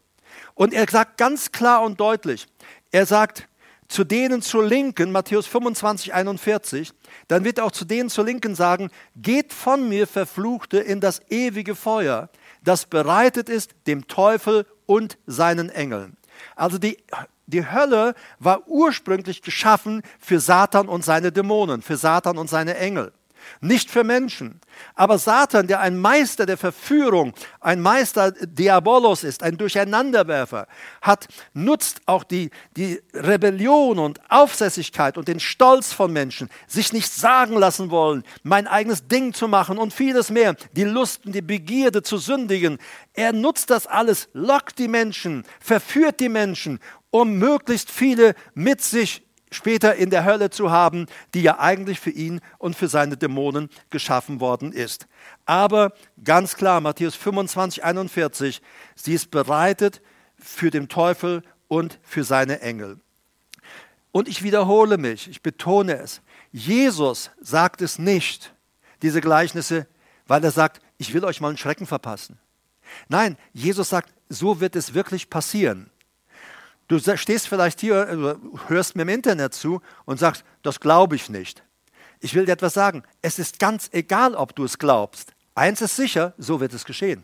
[SPEAKER 1] Und er sagt ganz klar und deutlich, er sagt, zu denen zur Linken, Matthäus 25, 41, dann wird er auch zu denen zur Linken sagen, geht von mir, Verfluchte, in das ewige Feuer, das bereitet ist dem Teufel und seinen Engeln. Also die, die Hölle war ursprünglich geschaffen für Satan und seine Dämonen, für Satan und seine Engel nicht für Menschen. Aber Satan, der ein Meister der Verführung, ein Meister Diabolos ist, ein Durcheinanderwerfer, hat, nutzt auch die, die Rebellion und Aufsässigkeit und den Stolz von Menschen, sich nicht sagen lassen wollen, mein eigenes Ding zu machen und vieles mehr, die Lust und die Begierde zu sündigen. Er nutzt das alles, lockt die Menschen, verführt die Menschen, um möglichst viele mit sich später in der Hölle zu haben, die ja eigentlich für ihn und für seine Dämonen geschaffen worden ist. Aber ganz klar, Matthäus 25, 41, sie ist bereitet für den Teufel und für seine Engel. Und ich wiederhole mich, ich betone es, Jesus sagt es nicht, diese Gleichnisse, weil er sagt, ich will euch mal einen Schrecken verpassen. Nein, Jesus sagt, so wird es wirklich passieren. Du stehst vielleicht hier, äh, hörst mir im Internet zu und sagst, das glaube ich nicht. Ich will dir etwas sagen. Es ist ganz egal, ob du es glaubst. Eins ist sicher, so wird es geschehen.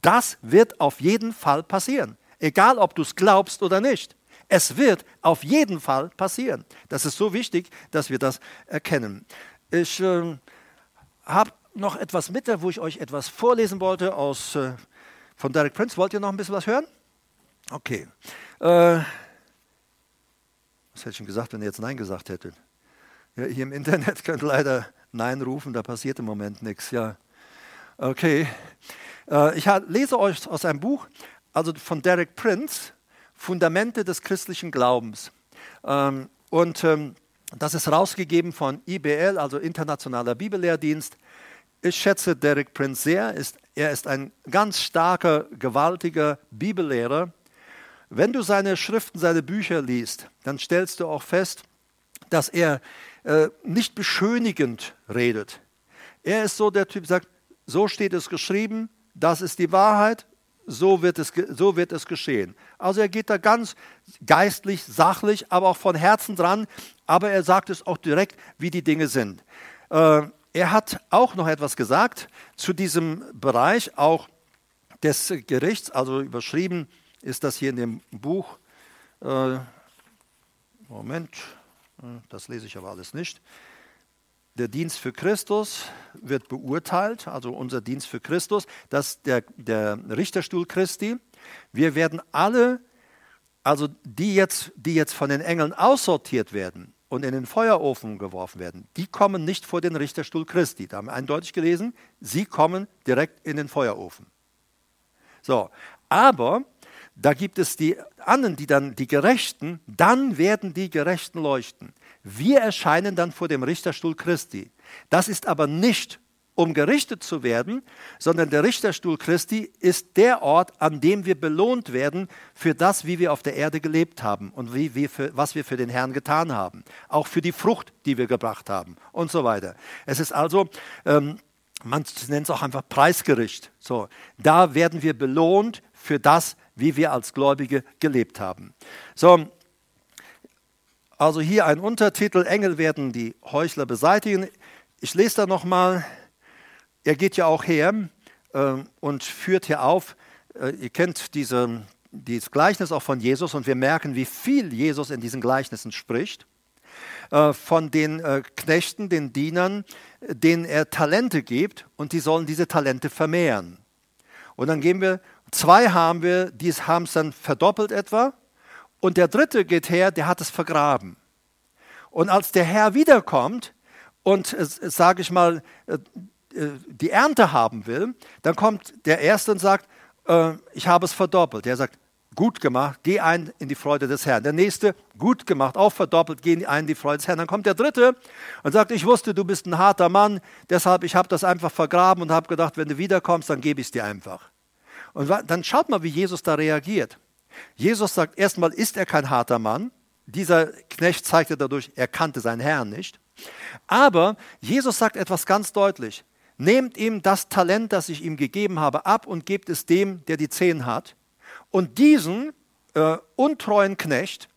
[SPEAKER 1] Das wird auf jeden Fall passieren. Egal, ob du es glaubst oder nicht. Es wird auf jeden Fall passieren. Das ist so wichtig, dass wir das erkennen. Ich äh, habe noch etwas mit, wo ich euch etwas vorlesen wollte aus, äh, von Derek Prince. Wollt ihr noch ein bisschen was hören? Okay. Äh, was hätte ich schon gesagt, wenn ihr jetzt Nein gesagt hättet? Ja, hier im Internet könnt ihr leider Nein rufen, da passiert im Moment nichts. Ja. Okay. Äh, ich lese euch aus einem Buch, also von Derek Prince, Fundamente des christlichen Glaubens. Ähm, und ähm, das ist rausgegeben von IBL, also Internationaler Bibellehrdienst. Ich schätze Derek Prince sehr. er ist ein ganz starker, gewaltiger Bibellehrer wenn du seine Schriften, seine Bücher liest, dann stellst du auch fest, dass er äh, nicht beschönigend redet. Er ist so der Typ, sagt, so steht es geschrieben, das ist die Wahrheit, so wird es, so wird es geschehen. Also er geht da ganz geistlich, sachlich, aber auch von Herzen dran, aber er sagt es auch direkt, wie die Dinge sind. Äh, er hat auch noch etwas gesagt zu diesem Bereich auch des Gerichts, also überschrieben ist das hier in dem Buch Äh, Moment, äh, das lese ich aber alles nicht. Der Dienst für Christus wird beurteilt, also unser Dienst für Christus, das der, der Richterstuhl Christi. Wir werden alle, also die jetzt, die jetzt von den Engeln aussortiert werden und in den Feuerofen geworfen werden, die kommen nicht vor den Richterstuhl Christi. Da haben wir eindeutig gelesen, sie kommen direkt in den Feuerofen. So, aber da gibt es die anderen, die dann die Gerechten, dann werden die Gerechten leuchten. Wir erscheinen dann vor dem Richterstuhl Christi. Das ist aber nicht, um gerichtet zu werden, sondern der Richterstuhl Christi ist der Ort, an dem wir belohnt werden für das, wie wir auf der Erde gelebt haben und wie wir für, was wir für den Herrn getan haben. Auch für die Frucht, die wir gebracht haben und so weiter. Es ist also, ähm, man nennt es auch einfach Preisgericht. So, da werden wir belohnt für das, wie wir als Gläubige gelebt haben. So, also hier ein Untertitel, Engel werden die Heuchler beseitigen. Ich lese da nochmal, er geht ja auch her äh, und führt hier auf, äh, ihr kennt diese, dieses Gleichnis auch von Jesus und wir merken, wie viel Jesus in diesen Gleichnissen spricht. Äh, von den äh, Knechten, den Dienern, denen er Talente gibt und die sollen diese Talente vermehren. Und dann gehen wir, zwei haben wir, die haben es dann verdoppelt etwa und der dritte geht her, der hat es vergraben. Und als der Herr wiederkommt und, äh, sage ich mal, äh, äh, die Ernte haben will, dann kommt der Erste und sagt, ich habe es verdoppelt. Der sagt, gut gemacht, geh ein in die Freude des Herrn. Der Nächste, gut gemacht, auch verdoppelt, geh ein in die Freude des Herrn. Dann kommt der Dritte und sagt, ich wusste, du bist ein harter Mann, deshalb, ich habe das einfach vergraben und habe gedacht, wenn du wiederkommst, dann gebe ich es dir einfach. Und dann schaut mal, wie Jesus da reagiert. Jesus sagt, erstmal ist er kein harter Mann. Dieser Knecht zeigte dadurch, er kannte seinen Herrn nicht. Aber Jesus sagt etwas ganz deutlich. Nehmt ihm das Talent, das ich ihm gegeben habe, ab und gebt es dem, der die zehn hat. Und diesen äh, untreuen Knecht,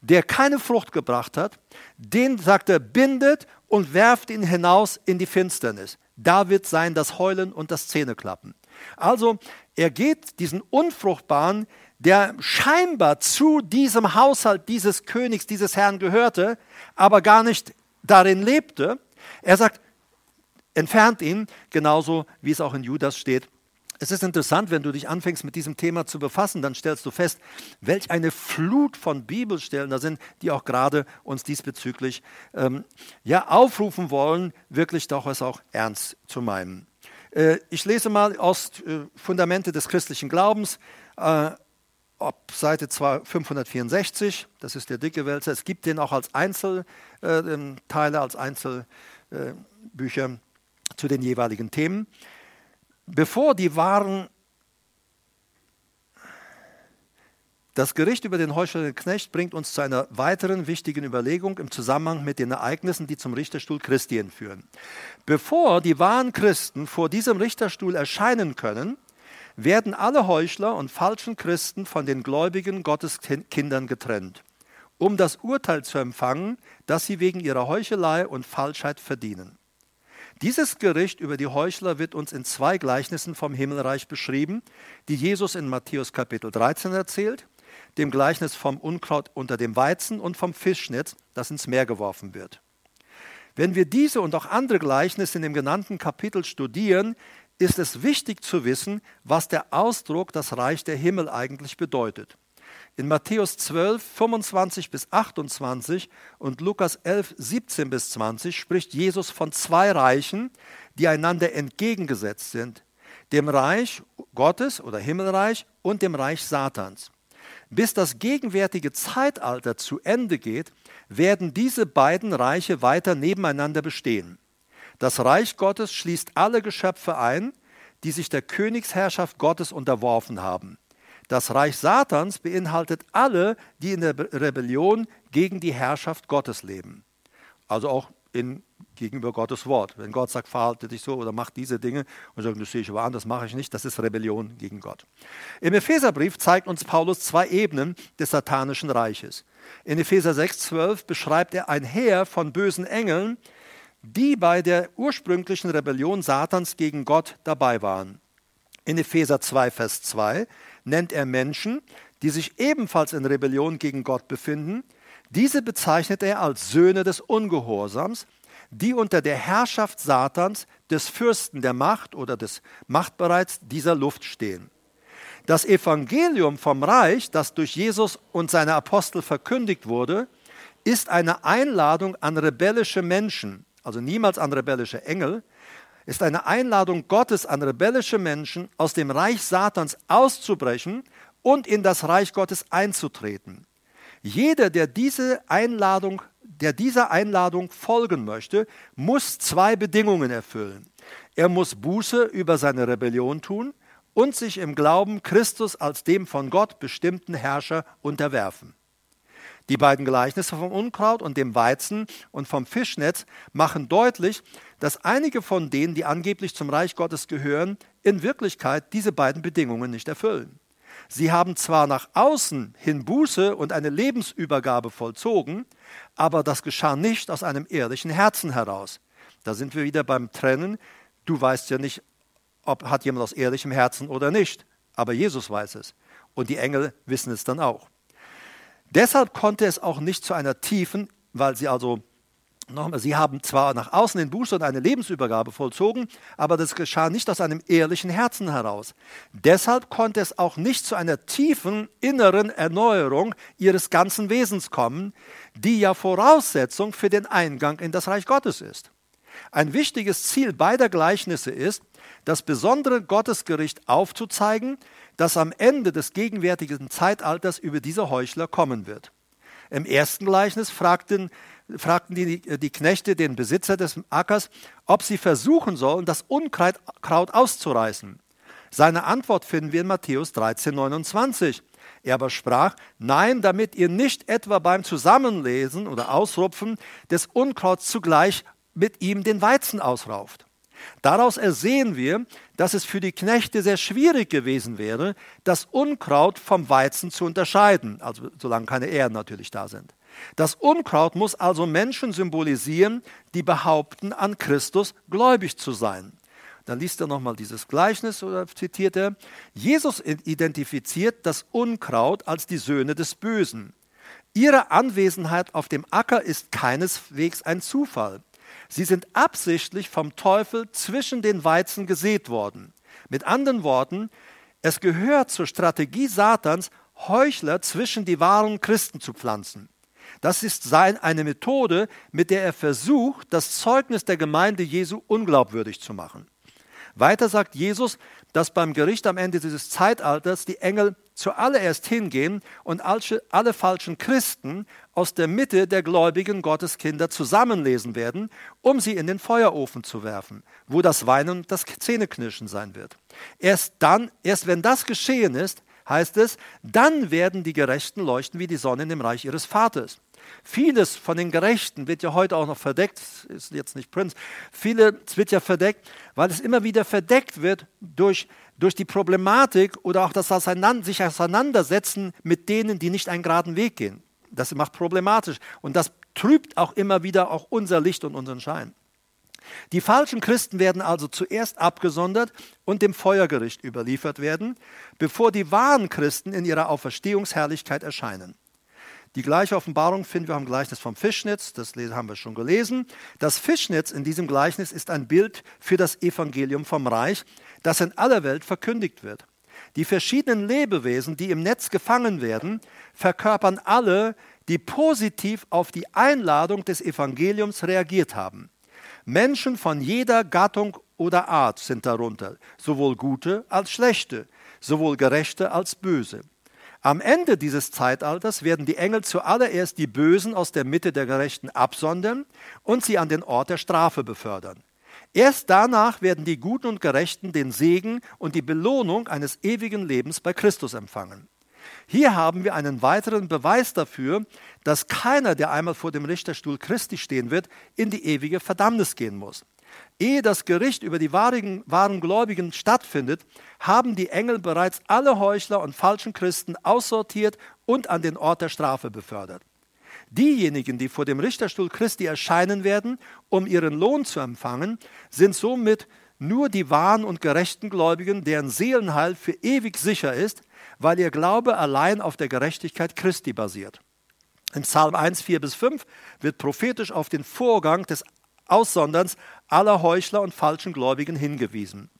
[SPEAKER 1] der keine Frucht gebracht hat, den, sagt er, bindet und werft ihn hinaus in die Finsternis. Da wird sein das Heulen und das Zähneklappen. Also er geht diesen Unfruchtbaren, der scheinbar zu diesem Haushalt dieses Königs, dieses Herrn gehörte, aber gar nicht darin lebte. Er sagt, entfernt ihn, genauso wie es auch in Judas steht. Es ist interessant, wenn du dich anfängst mit diesem Thema zu befassen, dann stellst du fest, welch eine Flut von Bibelstellen da sind, die auch gerade uns diesbezüglich ähm, ja, aufrufen wollen, wirklich doch es auch ernst zu meinen. Äh, ich lese mal aus äh, Fundamente des christlichen Glaubens, äh, ab Seite 564, das ist der dicke Wälzer. Es gibt den auch als Einzelteile, ähm, als Einzelbücher zu den jeweiligen Themen. Bevor die wahren Das Gericht über den heuchelnden Knecht bringt uns zu einer weiteren wichtigen Überlegung im Zusammenhang mit den Ereignissen, die zum Richterstuhl Christi führen. Bevor die wahren Christen vor diesem Richterstuhl erscheinen können, werden alle Heuchler und falschen Christen von den gläubigen Gotteskindern getrennt, um das Urteil zu empfangen, das sie wegen ihrer Heuchelei und Falschheit verdienen. Dieses Gericht über die Heuchler wird uns in zwei Gleichnissen vom Himmelreich beschrieben, die Jesus in Matthäus Kapitel 13 erzählt dem Gleichnis vom Unkraut unter dem Weizen und vom Fischnetz, das ins Meer geworfen wird. Wenn wir diese und auch andere Gleichnisse in dem genannten Kapitel studieren, ist es wichtig zu wissen, was der Ausdruck das Reich der Himmel eigentlich bedeutet. In Matthäus 12, 25 bis 28 und Lukas 11, 17 bis 20 spricht Jesus von zwei Reichen, die einander entgegengesetzt sind, dem Reich Gottes oder Himmelreich und dem Reich Satans. Bis das gegenwärtige Zeitalter zu Ende geht, werden diese beiden Reiche weiter nebeneinander bestehen. Das Reich Gottes schließt alle Geschöpfe ein, die sich der Königsherrschaft Gottes unterworfen haben. Das Reich Satans beinhaltet alle, die in der Rebellion gegen die Herrschaft Gottes leben. Also auch in gegenüber Gottes Wort. Wenn Gott sagt, verhalte dich so oder mach diese Dinge und sagt, das sehe ich aber an, das mache ich nicht, das ist Rebellion gegen Gott. Im Epheserbrief zeigt uns Paulus zwei Ebenen des satanischen Reiches. In Epheser 6,12 beschreibt er ein Heer von bösen Engeln, die bei der ursprünglichen Rebellion Satans gegen Gott dabei waren. In Epheser 2, Vers 2 nennt er Menschen, die sich ebenfalls in Rebellion gegen Gott befinden, diese bezeichnet er als Söhne des Ungehorsams, die unter der Herrschaft Satans, des Fürsten der Macht oder des Machtbereits dieser Luft stehen. Das Evangelium vom Reich, das durch Jesus und seine Apostel verkündigt wurde, ist eine Einladung an rebellische Menschen, also niemals an rebellische Engel, ist eine Einladung Gottes an rebellische Menschen, aus dem Reich Satans auszubrechen und in das Reich Gottes einzutreten. Jeder, der diese Einladung, der dieser Einladung folgen möchte, muss zwei Bedingungen erfüllen. Er muss Buße über seine Rebellion tun und sich im Glauben Christus als dem von Gott bestimmten Herrscher unterwerfen. Die beiden Gleichnisse vom Unkraut und dem Weizen und vom Fischnetz machen deutlich, dass einige von denen, die angeblich zum Reich Gottes gehören, in Wirklichkeit diese beiden Bedingungen nicht erfüllen. Sie haben zwar nach außen hin Buße und eine Lebensübergabe vollzogen, aber das geschah nicht aus einem ehrlichen Herzen heraus. Da sind wir wieder beim Trennen. Du weißt ja nicht, ob hat jemand aus ehrlichem Herzen oder nicht, aber Jesus weiß es und die Engel wissen es dann auch. Deshalb konnte es auch nicht zu einer tiefen, weil sie also Nochmal, sie haben zwar nach außen den Buße und eine Lebensübergabe vollzogen, aber das geschah nicht aus einem ehrlichen Herzen heraus. Deshalb konnte es auch nicht zu einer tiefen inneren Erneuerung ihres ganzen Wesens kommen, die ja Voraussetzung für den Eingang in das Reich Gottes ist. Ein wichtiges Ziel beider Gleichnisse ist, das besondere Gottesgericht aufzuzeigen, das am Ende des gegenwärtigen Zeitalters über diese Heuchler kommen wird. Im ersten Gleichnis fragten, fragten die, die Knechte den Besitzer des Ackers, ob sie versuchen sollen, das Unkraut auszureißen. Seine Antwort finden wir in Matthäus 13, 29. Er aber sprach, nein, damit ihr nicht etwa beim Zusammenlesen oder Ausrupfen des Unkrauts zugleich mit ihm den Weizen ausrauft. Daraus ersehen wir, dass es für die Knechte sehr schwierig gewesen wäre, das Unkraut vom Weizen zu unterscheiden, also solange keine Ehren natürlich da sind. Das Unkraut muss also Menschen symbolisieren, die behaupten, an Christus gläubig zu sein. Dann liest er nochmal dieses Gleichnis oder zitiert er. Jesus identifiziert das Unkraut als die Söhne des Bösen. Ihre Anwesenheit auf dem Acker ist keineswegs ein Zufall. Sie sind absichtlich vom Teufel zwischen den Weizen gesät worden. Mit anderen Worten, es gehört zur Strategie Satans, Heuchler zwischen die wahren Christen zu pflanzen. Das ist sein, eine Methode, mit der er versucht, das Zeugnis der Gemeinde Jesu unglaubwürdig zu machen. Weiter sagt Jesus, dass beim Gericht am Ende dieses Zeitalters die Engel zuallererst hingehen und alle falschen Christen aus der Mitte der gläubigen Gotteskinder zusammenlesen werden, um sie in den Feuerofen zu werfen, wo das Weinen und das Zähneknirschen sein wird. Erst dann, erst wenn das geschehen ist, heißt es, dann werden die Gerechten leuchten wie die Sonne im Reich ihres Vaters. Vieles von den Gerechten wird ja heute auch noch verdeckt, ist jetzt nicht Prinz, vieles wird ja verdeckt, weil es immer wieder verdeckt wird durch, durch die Problematik oder auch das Auseinander, sich auseinandersetzen mit denen, die nicht einen geraden Weg gehen. Das macht problematisch und das trübt auch immer wieder auch unser Licht und unseren Schein. Die falschen Christen werden also zuerst abgesondert und dem Feuergericht überliefert werden, bevor die wahren Christen in ihrer Auferstehungsherrlichkeit erscheinen. Die gleiche Offenbarung finden wir am Gleichnis vom Fischnetz, das haben wir schon gelesen. Das Fischnetz in diesem Gleichnis ist ein Bild für das Evangelium vom Reich, das in aller Welt verkündigt wird. Die verschiedenen Lebewesen, die im Netz gefangen werden, verkörpern alle, die positiv auf die Einladung des Evangeliums reagiert haben. Menschen von jeder Gattung oder Art sind darunter, sowohl gute als schlechte, sowohl gerechte als böse. Am Ende dieses Zeitalters werden die Engel zuallererst die Bösen aus der Mitte der Gerechten absondern und sie an den Ort der Strafe befördern. Erst danach werden die Guten und Gerechten den Segen und die Belohnung eines ewigen Lebens bei Christus empfangen. Hier haben wir einen weiteren Beweis dafür, dass keiner, der einmal vor dem Richterstuhl Christi stehen wird, in die ewige Verdammnis gehen muss. Ehe das Gericht über die wahren, wahren Gläubigen stattfindet, haben die Engel bereits alle Heuchler und falschen Christen aussortiert und an den Ort der Strafe befördert. Diejenigen, die vor dem Richterstuhl Christi erscheinen werden, um ihren Lohn zu empfangen, sind somit nur die wahren und gerechten Gläubigen, deren Seelenheil für ewig sicher ist, weil ihr Glaube allein auf der Gerechtigkeit Christi basiert. In Psalm 1, 4 bis 5 wird prophetisch auf den Vorgang des Aussonderns aller Heuchler und falschen Gläubigen hingewiesen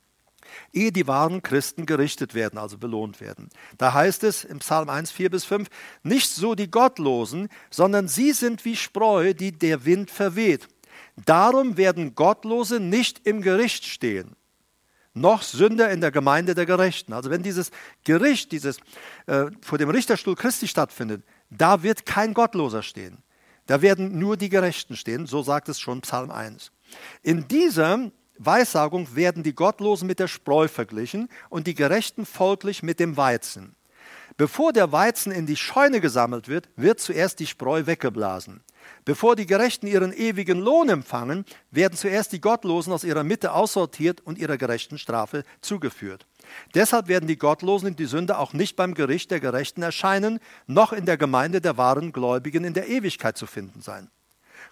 [SPEAKER 1] ehe die wahren Christen gerichtet werden, also belohnt werden. Da heißt es im Psalm 1, 4 bis 5, nicht so die Gottlosen, sondern sie sind wie Spreu, die der Wind verweht. Darum werden Gottlose nicht im Gericht stehen, noch Sünder in der Gemeinde der Gerechten. Also wenn dieses Gericht, dieses äh, vor dem Richterstuhl Christi stattfindet, da wird kein Gottloser stehen. Da werden nur die Gerechten stehen, so sagt es schon Psalm 1. In dieser Weissagung werden die Gottlosen mit der Spreu verglichen und die Gerechten folglich mit dem Weizen. Bevor der Weizen in die Scheune gesammelt wird, wird zuerst die Spreu weggeblasen. Bevor die Gerechten ihren ewigen Lohn empfangen, werden zuerst die Gottlosen aus ihrer Mitte aussortiert und ihrer gerechten Strafe zugeführt. Deshalb werden die Gottlosen und die Sünder auch nicht beim Gericht der Gerechten erscheinen, noch in der Gemeinde der wahren Gläubigen in der Ewigkeit zu finden sein.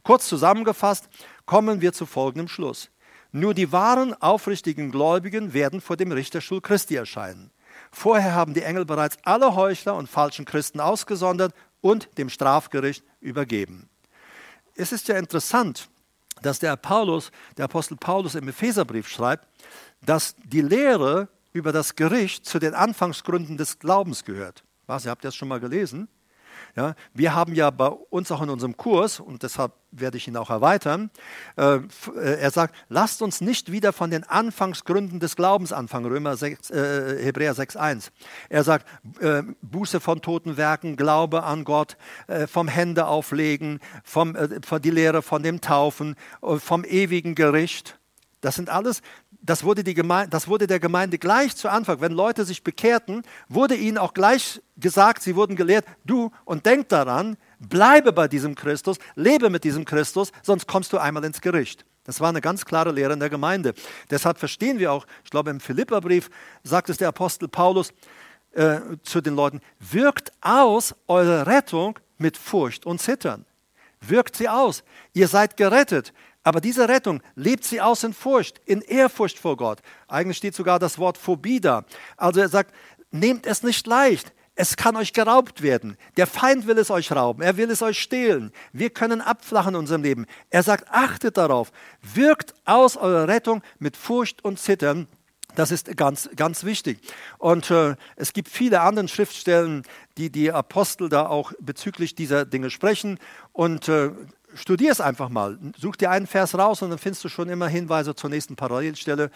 [SPEAKER 1] Kurz zusammengefasst kommen wir zu folgendem Schluss. Nur die wahren, aufrichtigen Gläubigen werden vor dem Richterstuhl Christi erscheinen. Vorher haben die Engel bereits alle Heuchler und falschen Christen ausgesondert und dem Strafgericht übergeben. Es ist ja interessant, dass der Paulus, der Apostel Paulus im Epheserbrief schreibt, dass die Lehre über das Gericht zu den Anfangsgründen des Glaubens gehört. Was, ihr habt das schon mal gelesen? Ja, wir haben ja bei uns auch in unserem Kurs, und deshalb werde ich ihn auch erweitern, äh, äh er sagt, lasst uns nicht wieder von den Anfangsgründen des Glaubens anfangen, Römer 6, äh, Hebräer 6.1. Er sagt, äh, Buße von toten Werken, Glaube an Gott, äh, vom Hände auflegen, vom, äh, von die Lehre von dem Taufen, vom ewigen Gericht. Das sind alles das wurde, die Gemeinde, das wurde der Gemeinde gleich zu Anfang, wenn Leute sich bekehrten, wurde ihnen auch gleich gesagt, sie wurden gelehrt, du und denk daran, bleibe bei diesem Christus, lebe mit diesem Christus, sonst kommst du einmal ins Gericht. Das war eine ganz klare Lehre in der Gemeinde. Deshalb verstehen wir auch, ich glaube im Philipperbrief sagt es der Apostel Paulus äh, zu den Leuten, wirkt aus eure Rettung mit Furcht und Zittern. Wirkt sie aus. Ihr seid gerettet. Aber diese Rettung lebt sie aus in Furcht, in Ehrfurcht vor Gott. Eigentlich steht sogar das Wort Phobie da. Also er sagt, nehmt es nicht leicht. Es kann euch geraubt werden. Der Feind will es euch rauben. Er will es euch stehlen. Wir können abflachen in unserem Leben. Er sagt, achtet darauf. Wirkt aus eurer Rettung mit Furcht und Zittern. Das ist ganz, ganz wichtig. Und äh, es gibt viele andere Schriftstellen, die die Apostel da auch bezüglich dieser Dinge sprechen. Und äh, studier es einfach mal. Such dir einen Vers raus und dann findest du schon immer Hinweise zur nächsten Parallelstelle.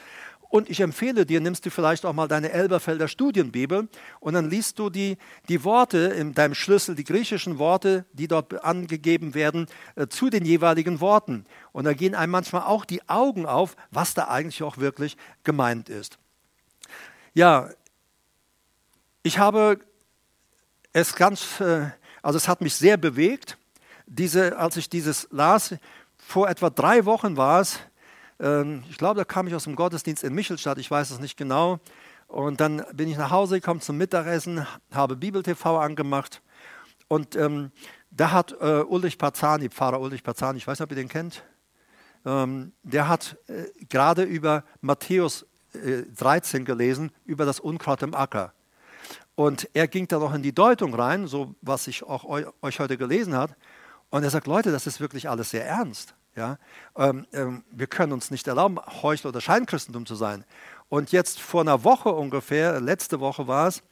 [SPEAKER 1] Und ich empfehle dir, nimmst du vielleicht auch mal deine Elberfelder Studienbibel und dann liest du die, die Worte in deinem Schlüssel, die griechischen Worte, die dort angegeben werden, äh, zu den jeweiligen Worten. Und da gehen einem manchmal auch die Augen auf, was da eigentlich auch wirklich gemeint ist. Ja, ich habe es ganz, äh, also es hat mich sehr bewegt diese, als ich dieses las, vor etwa drei Wochen war es, ähm, ich glaube, da kam ich aus dem Gottesdienst in Michelstadt, ich weiß es nicht genau. Und dann bin ich nach Hause gekommen zum Mittagessen, habe Bibel TV angemacht und ähm, da hat äh, Ulrich Pazani, Pfarrer Ulrich Pazani, ich weiß nicht, ob ihr den kennt, ähm, der hat äh, gerade über Matthäus äh, 13 gelesen, über das Unkraut im Acker. Und er ging da noch in die Deutung rein, so was ich auch eu euch heute gelesen habe. Und er sagt, Leute, das ist wirklich alles sehr ernst. Ja? Ähm, ähm, wir können uns nicht erlauben, Heuchel oder Scheinchristentum zu sein. Und jetzt vor einer Woche ungefähr, letzte Woche war es,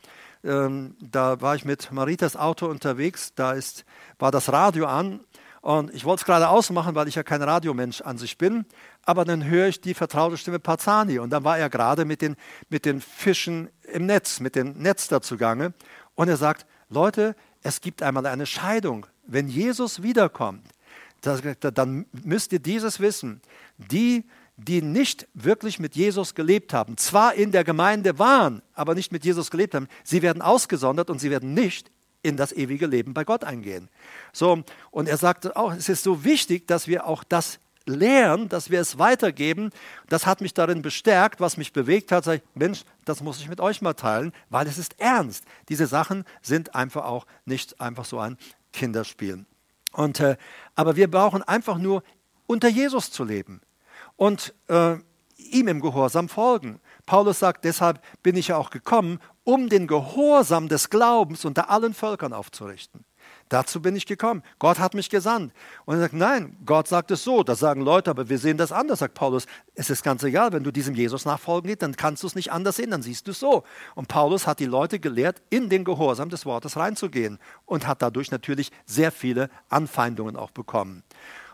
[SPEAKER 1] ähm, da war ich mit Maritas Auto unterwegs, da ist, war das Radio an und ich wollte es gerade ausmachen, weil ich ja kein Radiomensch an sich bin, aber dann höre ich die vertraute Stimme Pazani und dann war er gerade mit den, mit den Fischen im Netz, mit dem Netz dazugange und er sagt, Leute, es gibt einmal eine Scheidung wenn Jesus wiederkommt, dann müsst ihr dieses wissen. Die, die nicht wirklich mit Jesus gelebt haben, zwar in der Gemeinde waren, aber nicht mit Jesus gelebt haben, sie werden ausgesondert und sie werden nicht in das ewige Leben bei Gott eingehen. So, und er sagte auch, es ist so wichtig, dass wir auch das lernen, dass wir es weitergeben. Das hat mich darin bestärkt, was mich bewegt hat. Sag ich, Mensch, das muss ich mit euch mal teilen, weil es ist ernst. Diese Sachen sind einfach auch nicht einfach so ein Kinderspiel. Und, äh, aber wir brauchen einfach nur unter Jesus zu leben. Und äh, ihm im Gehorsam folgen. Paulus sagt, deshalb bin ich ja auch gekommen, um den Gehorsam des Glaubens unter allen Völkern aufzurichten. Dazu bin ich gekommen. Gott hat mich gesandt. Und er sagt, nein, Gott sagt es so. Das sagen Leute, aber wir sehen das anders, sagt Paulus. Es ist ganz egal, wenn du diesem Jesus nachfolgen gehst, dann kannst du es nicht anders sehen, dann siehst du es so. Und Paulus hat die Leute gelehrt, in den Gehorsam des Wortes reinzugehen und hat dadurch natürlich sehr viele Anfeindungen auch bekommen.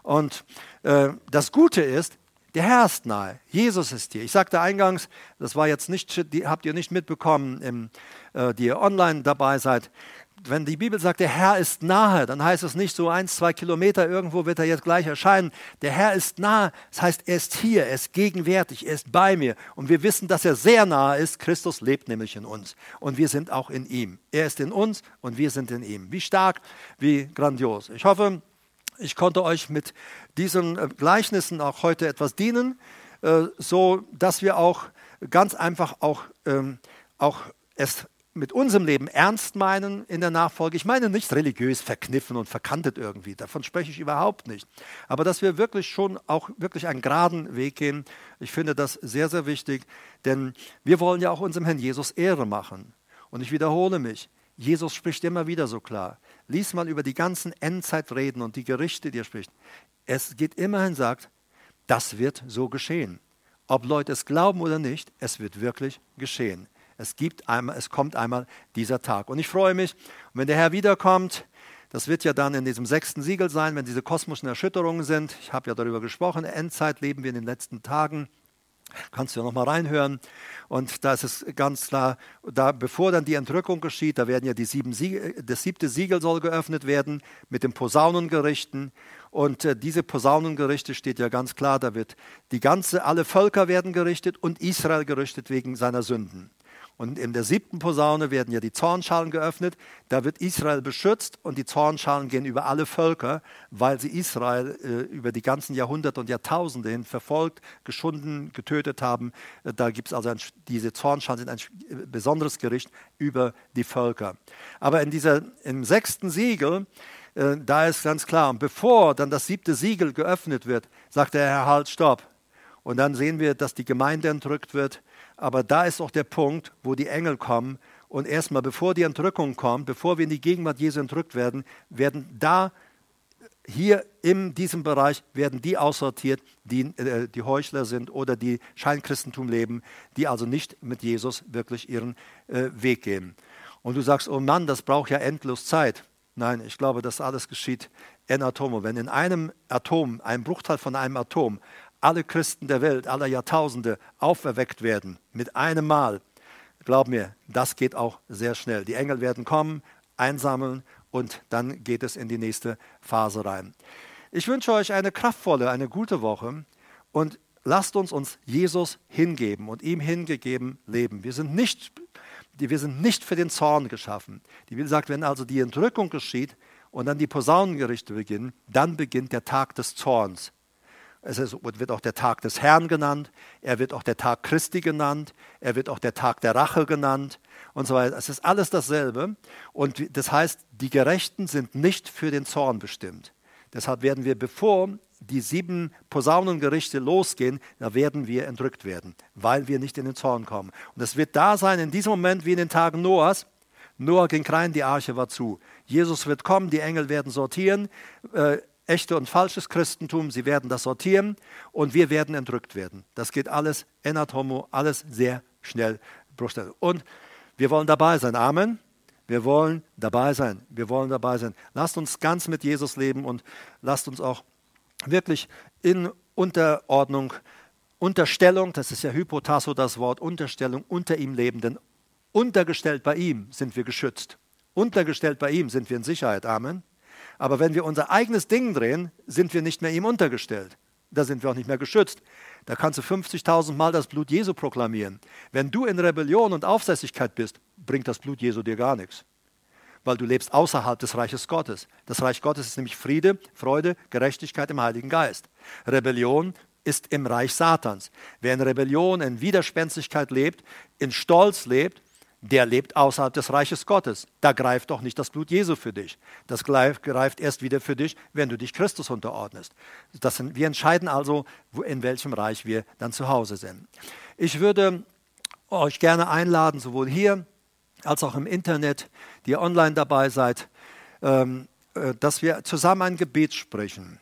[SPEAKER 1] Und äh, das Gute ist, der Herr ist nahe. Jesus ist hier. Ich sagte eingangs, das war jetzt nicht, habt ihr nicht mitbekommen, im, äh, die ihr online dabei seid wenn die Bibel sagt, der Herr ist nahe, dann heißt es nicht so eins, zwei Kilometer, irgendwo wird er jetzt gleich erscheinen. Der Herr ist nahe, das heißt, er ist hier, er ist gegenwärtig, er ist bei mir. Und wir wissen, dass er sehr nahe ist. Christus lebt nämlich in uns und wir sind auch in ihm. Er ist in uns und wir sind in ihm. Wie stark, wie grandios. Ich hoffe, ich konnte euch mit diesen äh, Gleichnissen auch heute etwas dienen, äh, so dass wir auch ganz einfach auch, ähm, auch es mit unserem Leben ernst meinen in der Nachfolge. Ich meine nicht religiös verkniffen und verkantet irgendwie, davon spreche ich überhaupt nicht. Aber dass wir wirklich schon auch wirklich einen geraden Weg gehen, ich finde das sehr, sehr wichtig, denn wir wollen ja auch unserem Herrn Jesus Ehre machen. Und ich wiederhole mich, Jesus spricht immer wieder so klar. Lies mal über die ganzen Endzeitreden und die Gerichte, die er spricht. Es geht immerhin, sagt, das wird so geschehen. Ob Leute es glauben oder nicht, es wird wirklich geschehen. Es, gibt einmal, es kommt einmal dieser Tag. Und ich freue mich, wenn der Herr wiederkommt, das wird ja dann in diesem sechsten Siegel sein, wenn diese kosmischen Erschütterungen sind. Ich habe ja darüber gesprochen, Endzeit leben wir in den letzten Tagen. Kannst du ja nochmal reinhören. Und da ist es ganz klar, da, bevor dann die Entrückung geschieht, da werden ja die sieben Siegel, das siebte Siegel soll geöffnet werden mit den Posaunengerichten. Und äh, diese Posaunengerichte steht ja ganz klar, da wird die ganze, alle Völker werden gerichtet und Israel gerichtet wegen seiner Sünden. Und in der siebten Posaune werden ja die Zornschalen geöffnet. Da wird Israel beschützt und die Zornschalen gehen über alle Völker, weil sie Israel äh, über die ganzen Jahrhunderte und Jahrtausende hin verfolgt, geschunden, getötet haben. Äh, da gibt es also ein, diese Zornschalen sind ein äh, besonderes Gericht über die Völker. Aber in dieser, im sechsten Siegel, äh, da ist ganz klar, bevor dann das siebte Siegel geöffnet wird, sagt der Herr, halt, stopp. Und dann sehen wir, dass die Gemeinde entrückt wird aber da ist auch der Punkt, wo die Engel kommen und erstmal, bevor die Entrückung kommt, bevor wir in die Gegenwart Jesu entrückt werden, werden da hier in diesem Bereich werden die aussortiert, die, äh, die Heuchler sind oder die Scheinchristentum leben, die also nicht mit Jesus wirklich ihren äh, Weg gehen. Und du sagst, oh Mann, das braucht ja endlos Zeit. Nein, ich glaube, das alles geschieht in Atomo. Wenn in einem Atom, ein Bruchteil von einem Atom, alle Christen der Welt, aller Jahrtausende auferweckt werden mit einem Mal, glaub mir, das geht auch sehr schnell. Die Engel werden kommen, einsammeln und dann geht es in die nächste Phase rein. Ich wünsche euch eine kraftvolle, eine gute Woche und lasst uns uns Jesus hingeben und ihm hingegeben leben. Wir sind nicht, wir sind nicht für den Zorn geschaffen. Die Bibel sagt, wenn also die Entrückung geschieht und dann die Posaunengerichte beginnen, dann beginnt der Tag des Zorns. Es wird auch der Tag des Herrn genannt, er wird auch der Tag Christi genannt, er wird auch der Tag der Rache genannt und so weiter. Es ist alles dasselbe. Und das heißt, die Gerechten sind nicht für den Zorn bestimmt. Deshalb werden wir, bevor die sieben Posaunengerichte losgehen, da werden wir entrückt werden, weil wir nicht in den Zorn kommen. Und es wird da sein, in diesem Moment wie in den Tagen Noahs. Noah ging rein, die Arche war zu. Jesus wird kommen, die Engel werden sortieren. Äh, echte und falsches Christentum, sie werden das sortieren und wir werden entrückt werden. Das geht alles enatomo, alles sehr schnell. Und wir wollen dabei sein. Amen. Wir wollen dabei sein. Wir wollen dabei sein. Lasst uns ganz mit Jesus leben und lasst uns auch wirklich in Unterordnung, Unterstellung, das ist ja Hypotasso das Wort, Unterstellung unter ihm leben, denn untergestellt bei ihm sind wir geschützt. Untergestellt bei ihm sind wir in Sicherheit. Amen. Aber wenn wir unser eigenes Ding drehen, sind wir nicht mehr ihm untergestellt. Da sind wir auch nicht mehr geschützt. Da kannst du 50.000 Mal das Blut Jesu proklamieren. Wenn du in Rebellion und Aufsässigkeit bist, bringt das Blut Jesu dir gar nichts. Weil du lebst außerhalb des Reiches Gottes. Das Reich Gottes ist nämlich Friede, Freude, Gerechtigkeit im Heiligen Geist. Rebellion ist im Reich Satans. Wer in Rebellion, in Widerspenstigkeit lebt, in Stolz lebt, der lebt außerhalb des Reiches Gottes. Da greift doch nicht das Blut Jesu für dich. Das greift erst wieder für dich, wenn du dich Christus unterordnest. Das, wir entscheiden also, in welchem Reich wir dann zu Hause sind. Ich würde euch gerne einladen, sowohl hier als auch im Internet, die ihr online dabei seid, ähm, äh, dass wir zusammen ein Gebet sprechen.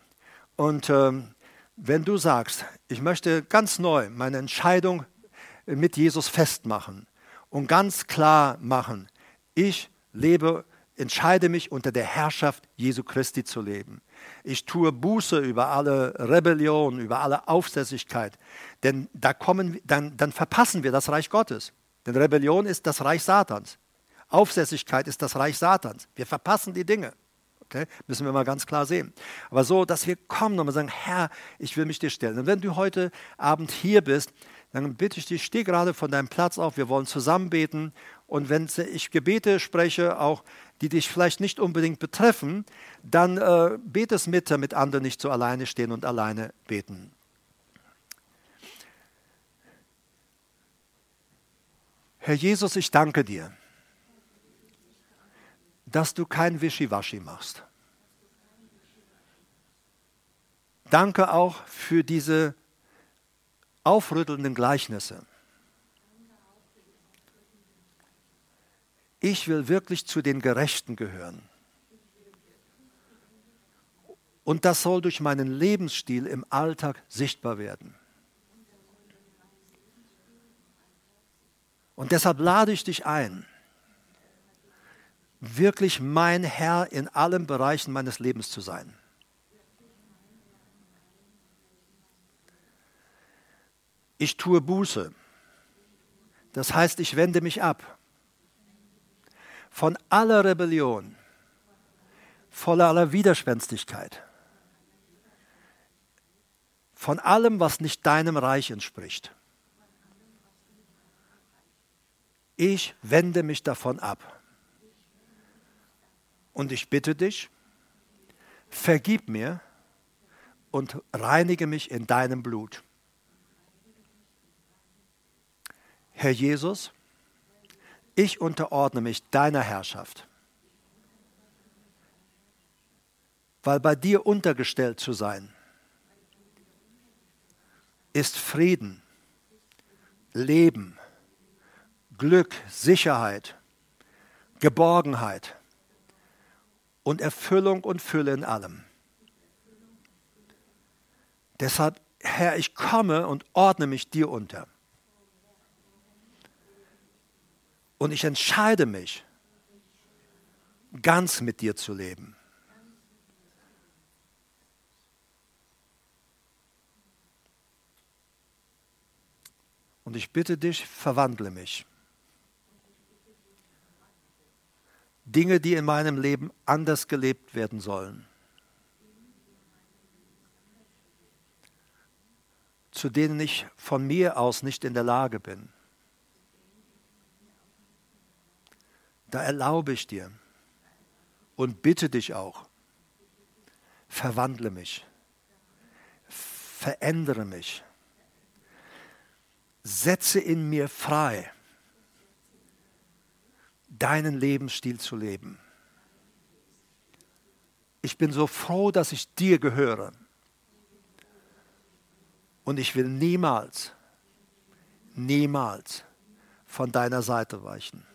[SPEAKER 1] Und ähm, wenn du sagst, ich möchte ganz neu meine Entscheidung mit Jesus festmachen, und ganz klar machen, ich lebe, entscheide mich unter der Herrschaft Jesu Christi zu leben. Ich tue Buße über alle Rebellion, über alle Aufsässigkeit, denn da kommen, dann, dann verpassen wir das Reich Gottes. Denn Rebellion ist das Reich Satans. Aufsässigkeit ist das Reich Satans. Wir verpassen die Dinge. Okay? Müssen wir mal ganz klar sehen. Aber so, dass wir kommen und sagen, Herr, ich will mich dir stellen. Und wenn du heute Abend hier bist, dann bitte ich dich, steh gerade von deinem Platz auf, wir wollen zusammen beten. Und wenn ich Gebete spreche, auch die dich vielleicht nicht unbedingt betreffen, dann äh, bete es mit, damit andere nicht so alleine stehen und alleine beten. Herr Jesus, ich danke dir, dass du kein Wischiwaschi machst. Danke auch für diese aufrüttelnden Gleichnisse. Ich will wirklich zu den Gerechten gehören. Und das soll durch meinen Lebensstil im Alltag sichtbar werden. Und deshalb lade ich dich ein, wirklich mein Herr in allen Bereichen meines Lebens zu sein. Ich tue Buße. Das heißt, ich wende mich ab von aller Rebellion, von aller Widerspenstigkeit, von allem, was nicht deinem Reich entspricht. Ich wende mich davon ab. Und ich bitte dich, vergib mir und reinige mich in deinem Blut. Herr Jesus, ich unterordne mich deiner Herrschaft, weil bei dir untergestellt zu sein ist Frieden, Leben, Glück, Sicherheit, Geborgenheit und Erfüllung und Fülle in allem. Deshalb, Herr, ich komme und ordne mich dir unter. Und ich entscheide mich, ganz mit dir zu leben. Und ich bitte dich, verwandle mich. Dinge, die in meinem Leben anders gelebt werden sollen. zu denen ich von mir aus nicht in der Lage bin. Da erlaube ich dir und bitte dich auch, verwandle mich, verändere mich, setze in mir frei, deinen Lebensstil zu leben. Ich bin so froh, dass ich dir gehöre. Und ich will niemals, niemals von deiner Seite weichen.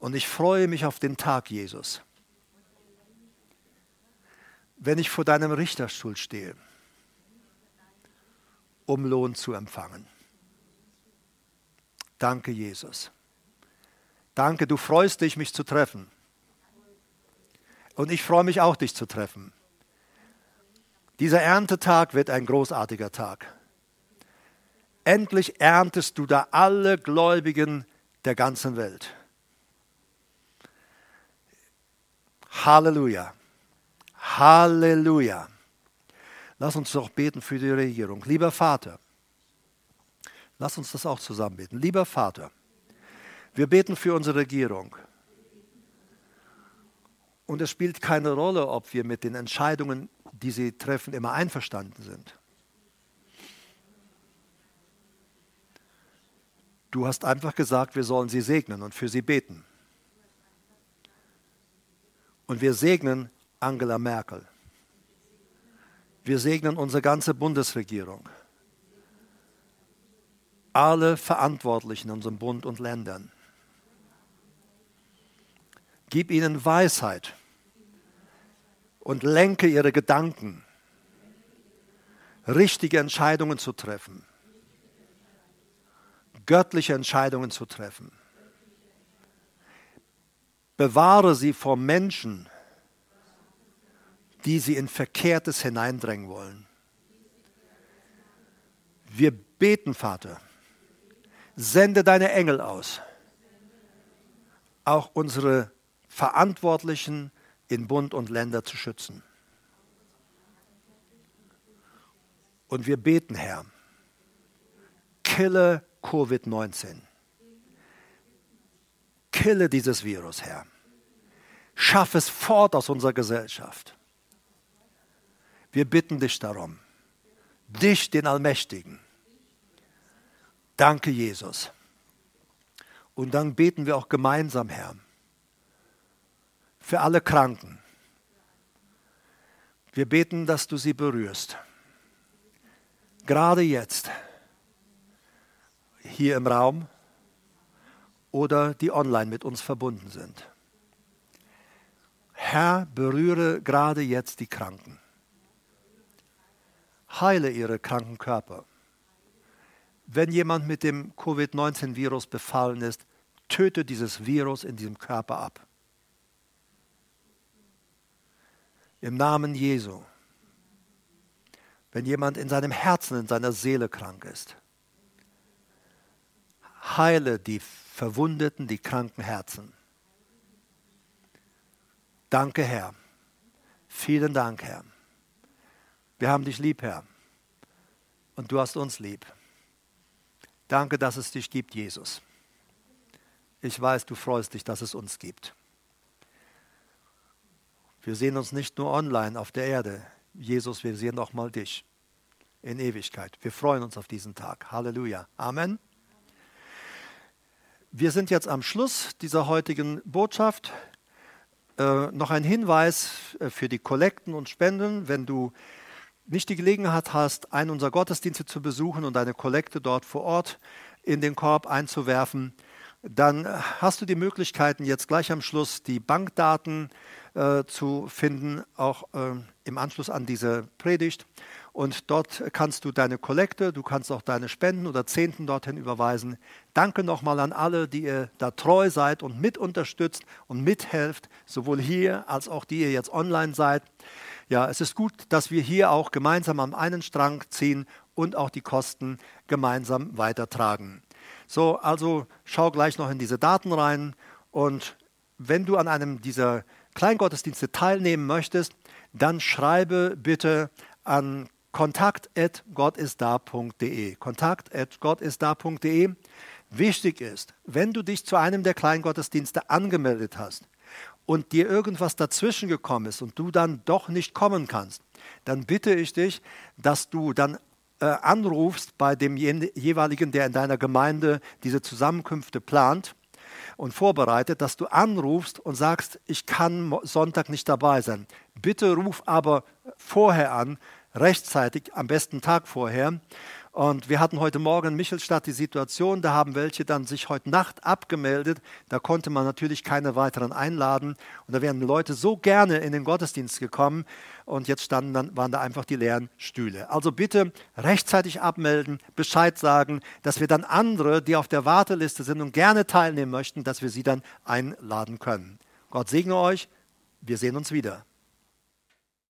[SPEAKER 1] Und ich freue mich auf den Tag, Jesus, wenn ich vor deinem Richterstuhl stehe, um Lohn zu empfangen. Danke, Jesus. Danke, du freust dich, mich zu treffen. Und ich freue mich auch, dich zu treffen. Dieser Erntetag wird ein großartiger Tag. Endlich erntest du da alle Gläubigen der ganzen Welt. Halleluja. Halleluja. Lass uns doch beten für die Regierung. Lieber Vater, lass uns das auch zusammen beten. Lieber Vater, wir beten für unsere Regierung. Und es spielt keine Rolle, ob wir mit den Entscheidungen, die sie treffen, immer einverstanden sind. Du hast einfach gesagt, wir sollen sie segnen und für sie beten. Und wir segnen Angela Merkel. Wir segnen unsere ganze Bundesregierung. Alle Verantwortlichen in unserem Bund und Ländern. Gib ihnen Weisheit und lenke ihre Gedanken, richtige Entscheidungen zu treffen, göttliche Entscheidungen zu treffen. Bewahre sie vor Menschen, die sie in Verkehrtes hineindrängen wollen. Wir beten, Vater, sende deine Engel aus, auch unsere Verantwortlichen in Bund und Länder zu schützen. Und wir beten, Herr, kille Covid-19. Kille dieses Virus, Herr. Schaff es fort aus unserer Gesellschaft. Wir bitten dich darum, dich, den Allmächtigen. Danke, Jesus. Und dann beten wir auch gemeinsam, Herr, für alle Kranken. Wir beten, dass du sie berührst. Gerade jetzt, hier im Raum oder die online mit uns verbunden sind. Herr, berühre gerade jetzt die Kranken. Heile ihre kranken Körper. Wenn jemand mit dem Covid-19-Virus befallen ist, töte dieses Virus in diesem Körper ab. Im Namen Jesu. Wenn jemand in seinem Herzen, in seiner Seele krank ist, heile die verwundeten, die kranken Herzen. Danke, Herr. Vielen Dank, Herr. Wir haben dich lieb, Herr. Und du hast uns lieb. Danke, dass es dich gibt, Jesus. Ich weiß, du freust dich, dass es uns gibt. Wir sehen uns nicht nur online auf der Erde. Jesus, wir sehen auch mal dich in Ewigkeit. Wir freuen uns auf diesen Tag. Halleluja. Amen. Wir sind jetzt am Schluss dieser heutigen Botschaft. Äh, noch ein Hinweis äh, für die Kollekten und Spenden. Wenn du nicht die Gelegenheit hast, einen unserer Gottesdienste zu besuchen und eine Kollekte dort vor Ort in den Korb einzuwerfen, dann hast du die Möglichkeiten, jetzt gleich am Schluss die Bankdaten äh, zu finden, auch äh, im Anschluss an diese Predigt. Und dort kannst du deine Kollekte, du kannst auch deine Spenden oder Zehnten dorthin überweisen. Danke nochmal an alle, die ihr da treu seid und mit unterstützt und mithelft, sowohl hier als auch die ihr jetzt online seid. Ja, es ist gut, dass wir hier auch gemeinsam am einen Strang ziehen und auch die Kosten gemeinsam weitertragen. So, also schau gleich noch in diese Daten rein und wenn du an einem dieser Kleingottesdienste teilnehmen möchtest, dann schreibe bitte an kontakt@gottisda.de. kontakt@gottisda.de. Wichtig ist, wenn du dich zu einem der Kleingottesdienste angemeldet hast, und dir irgendwas dazwischen gekommen ist und du dann doch nicht kommen kannst, dann bitte ich dich, dass du dann äh, anrufst bei dem jeweiligen, der in deiner Gemeinde diese Zusammenkünfte plant und vorbereitet, dass du anrufst und sagst, ich kann Sonntag nicht dabei sein. Bitte ruf aber vorher an, rechtzeitig, am besten Tag vorher, und wir hatten heute Morgen in Michelstadt die Situation, da haben welche dann sich heute Nacht abgemeldet. Da konnte man natürlich keine weiteren einladen. Und da wären Leute so gerne in den Gottesdienst gekommen. Und jetzt standen dann, waren da einfach die leeren Stühle. Also bitte rechtzeitig abmelden, Bescheid sagen, dass wir dann andere, die auf der Warteliste sind und gerne teilnehmen möchten, dass wir sie dann einladen können. Gott segne euch. Wir sehen uns wieder.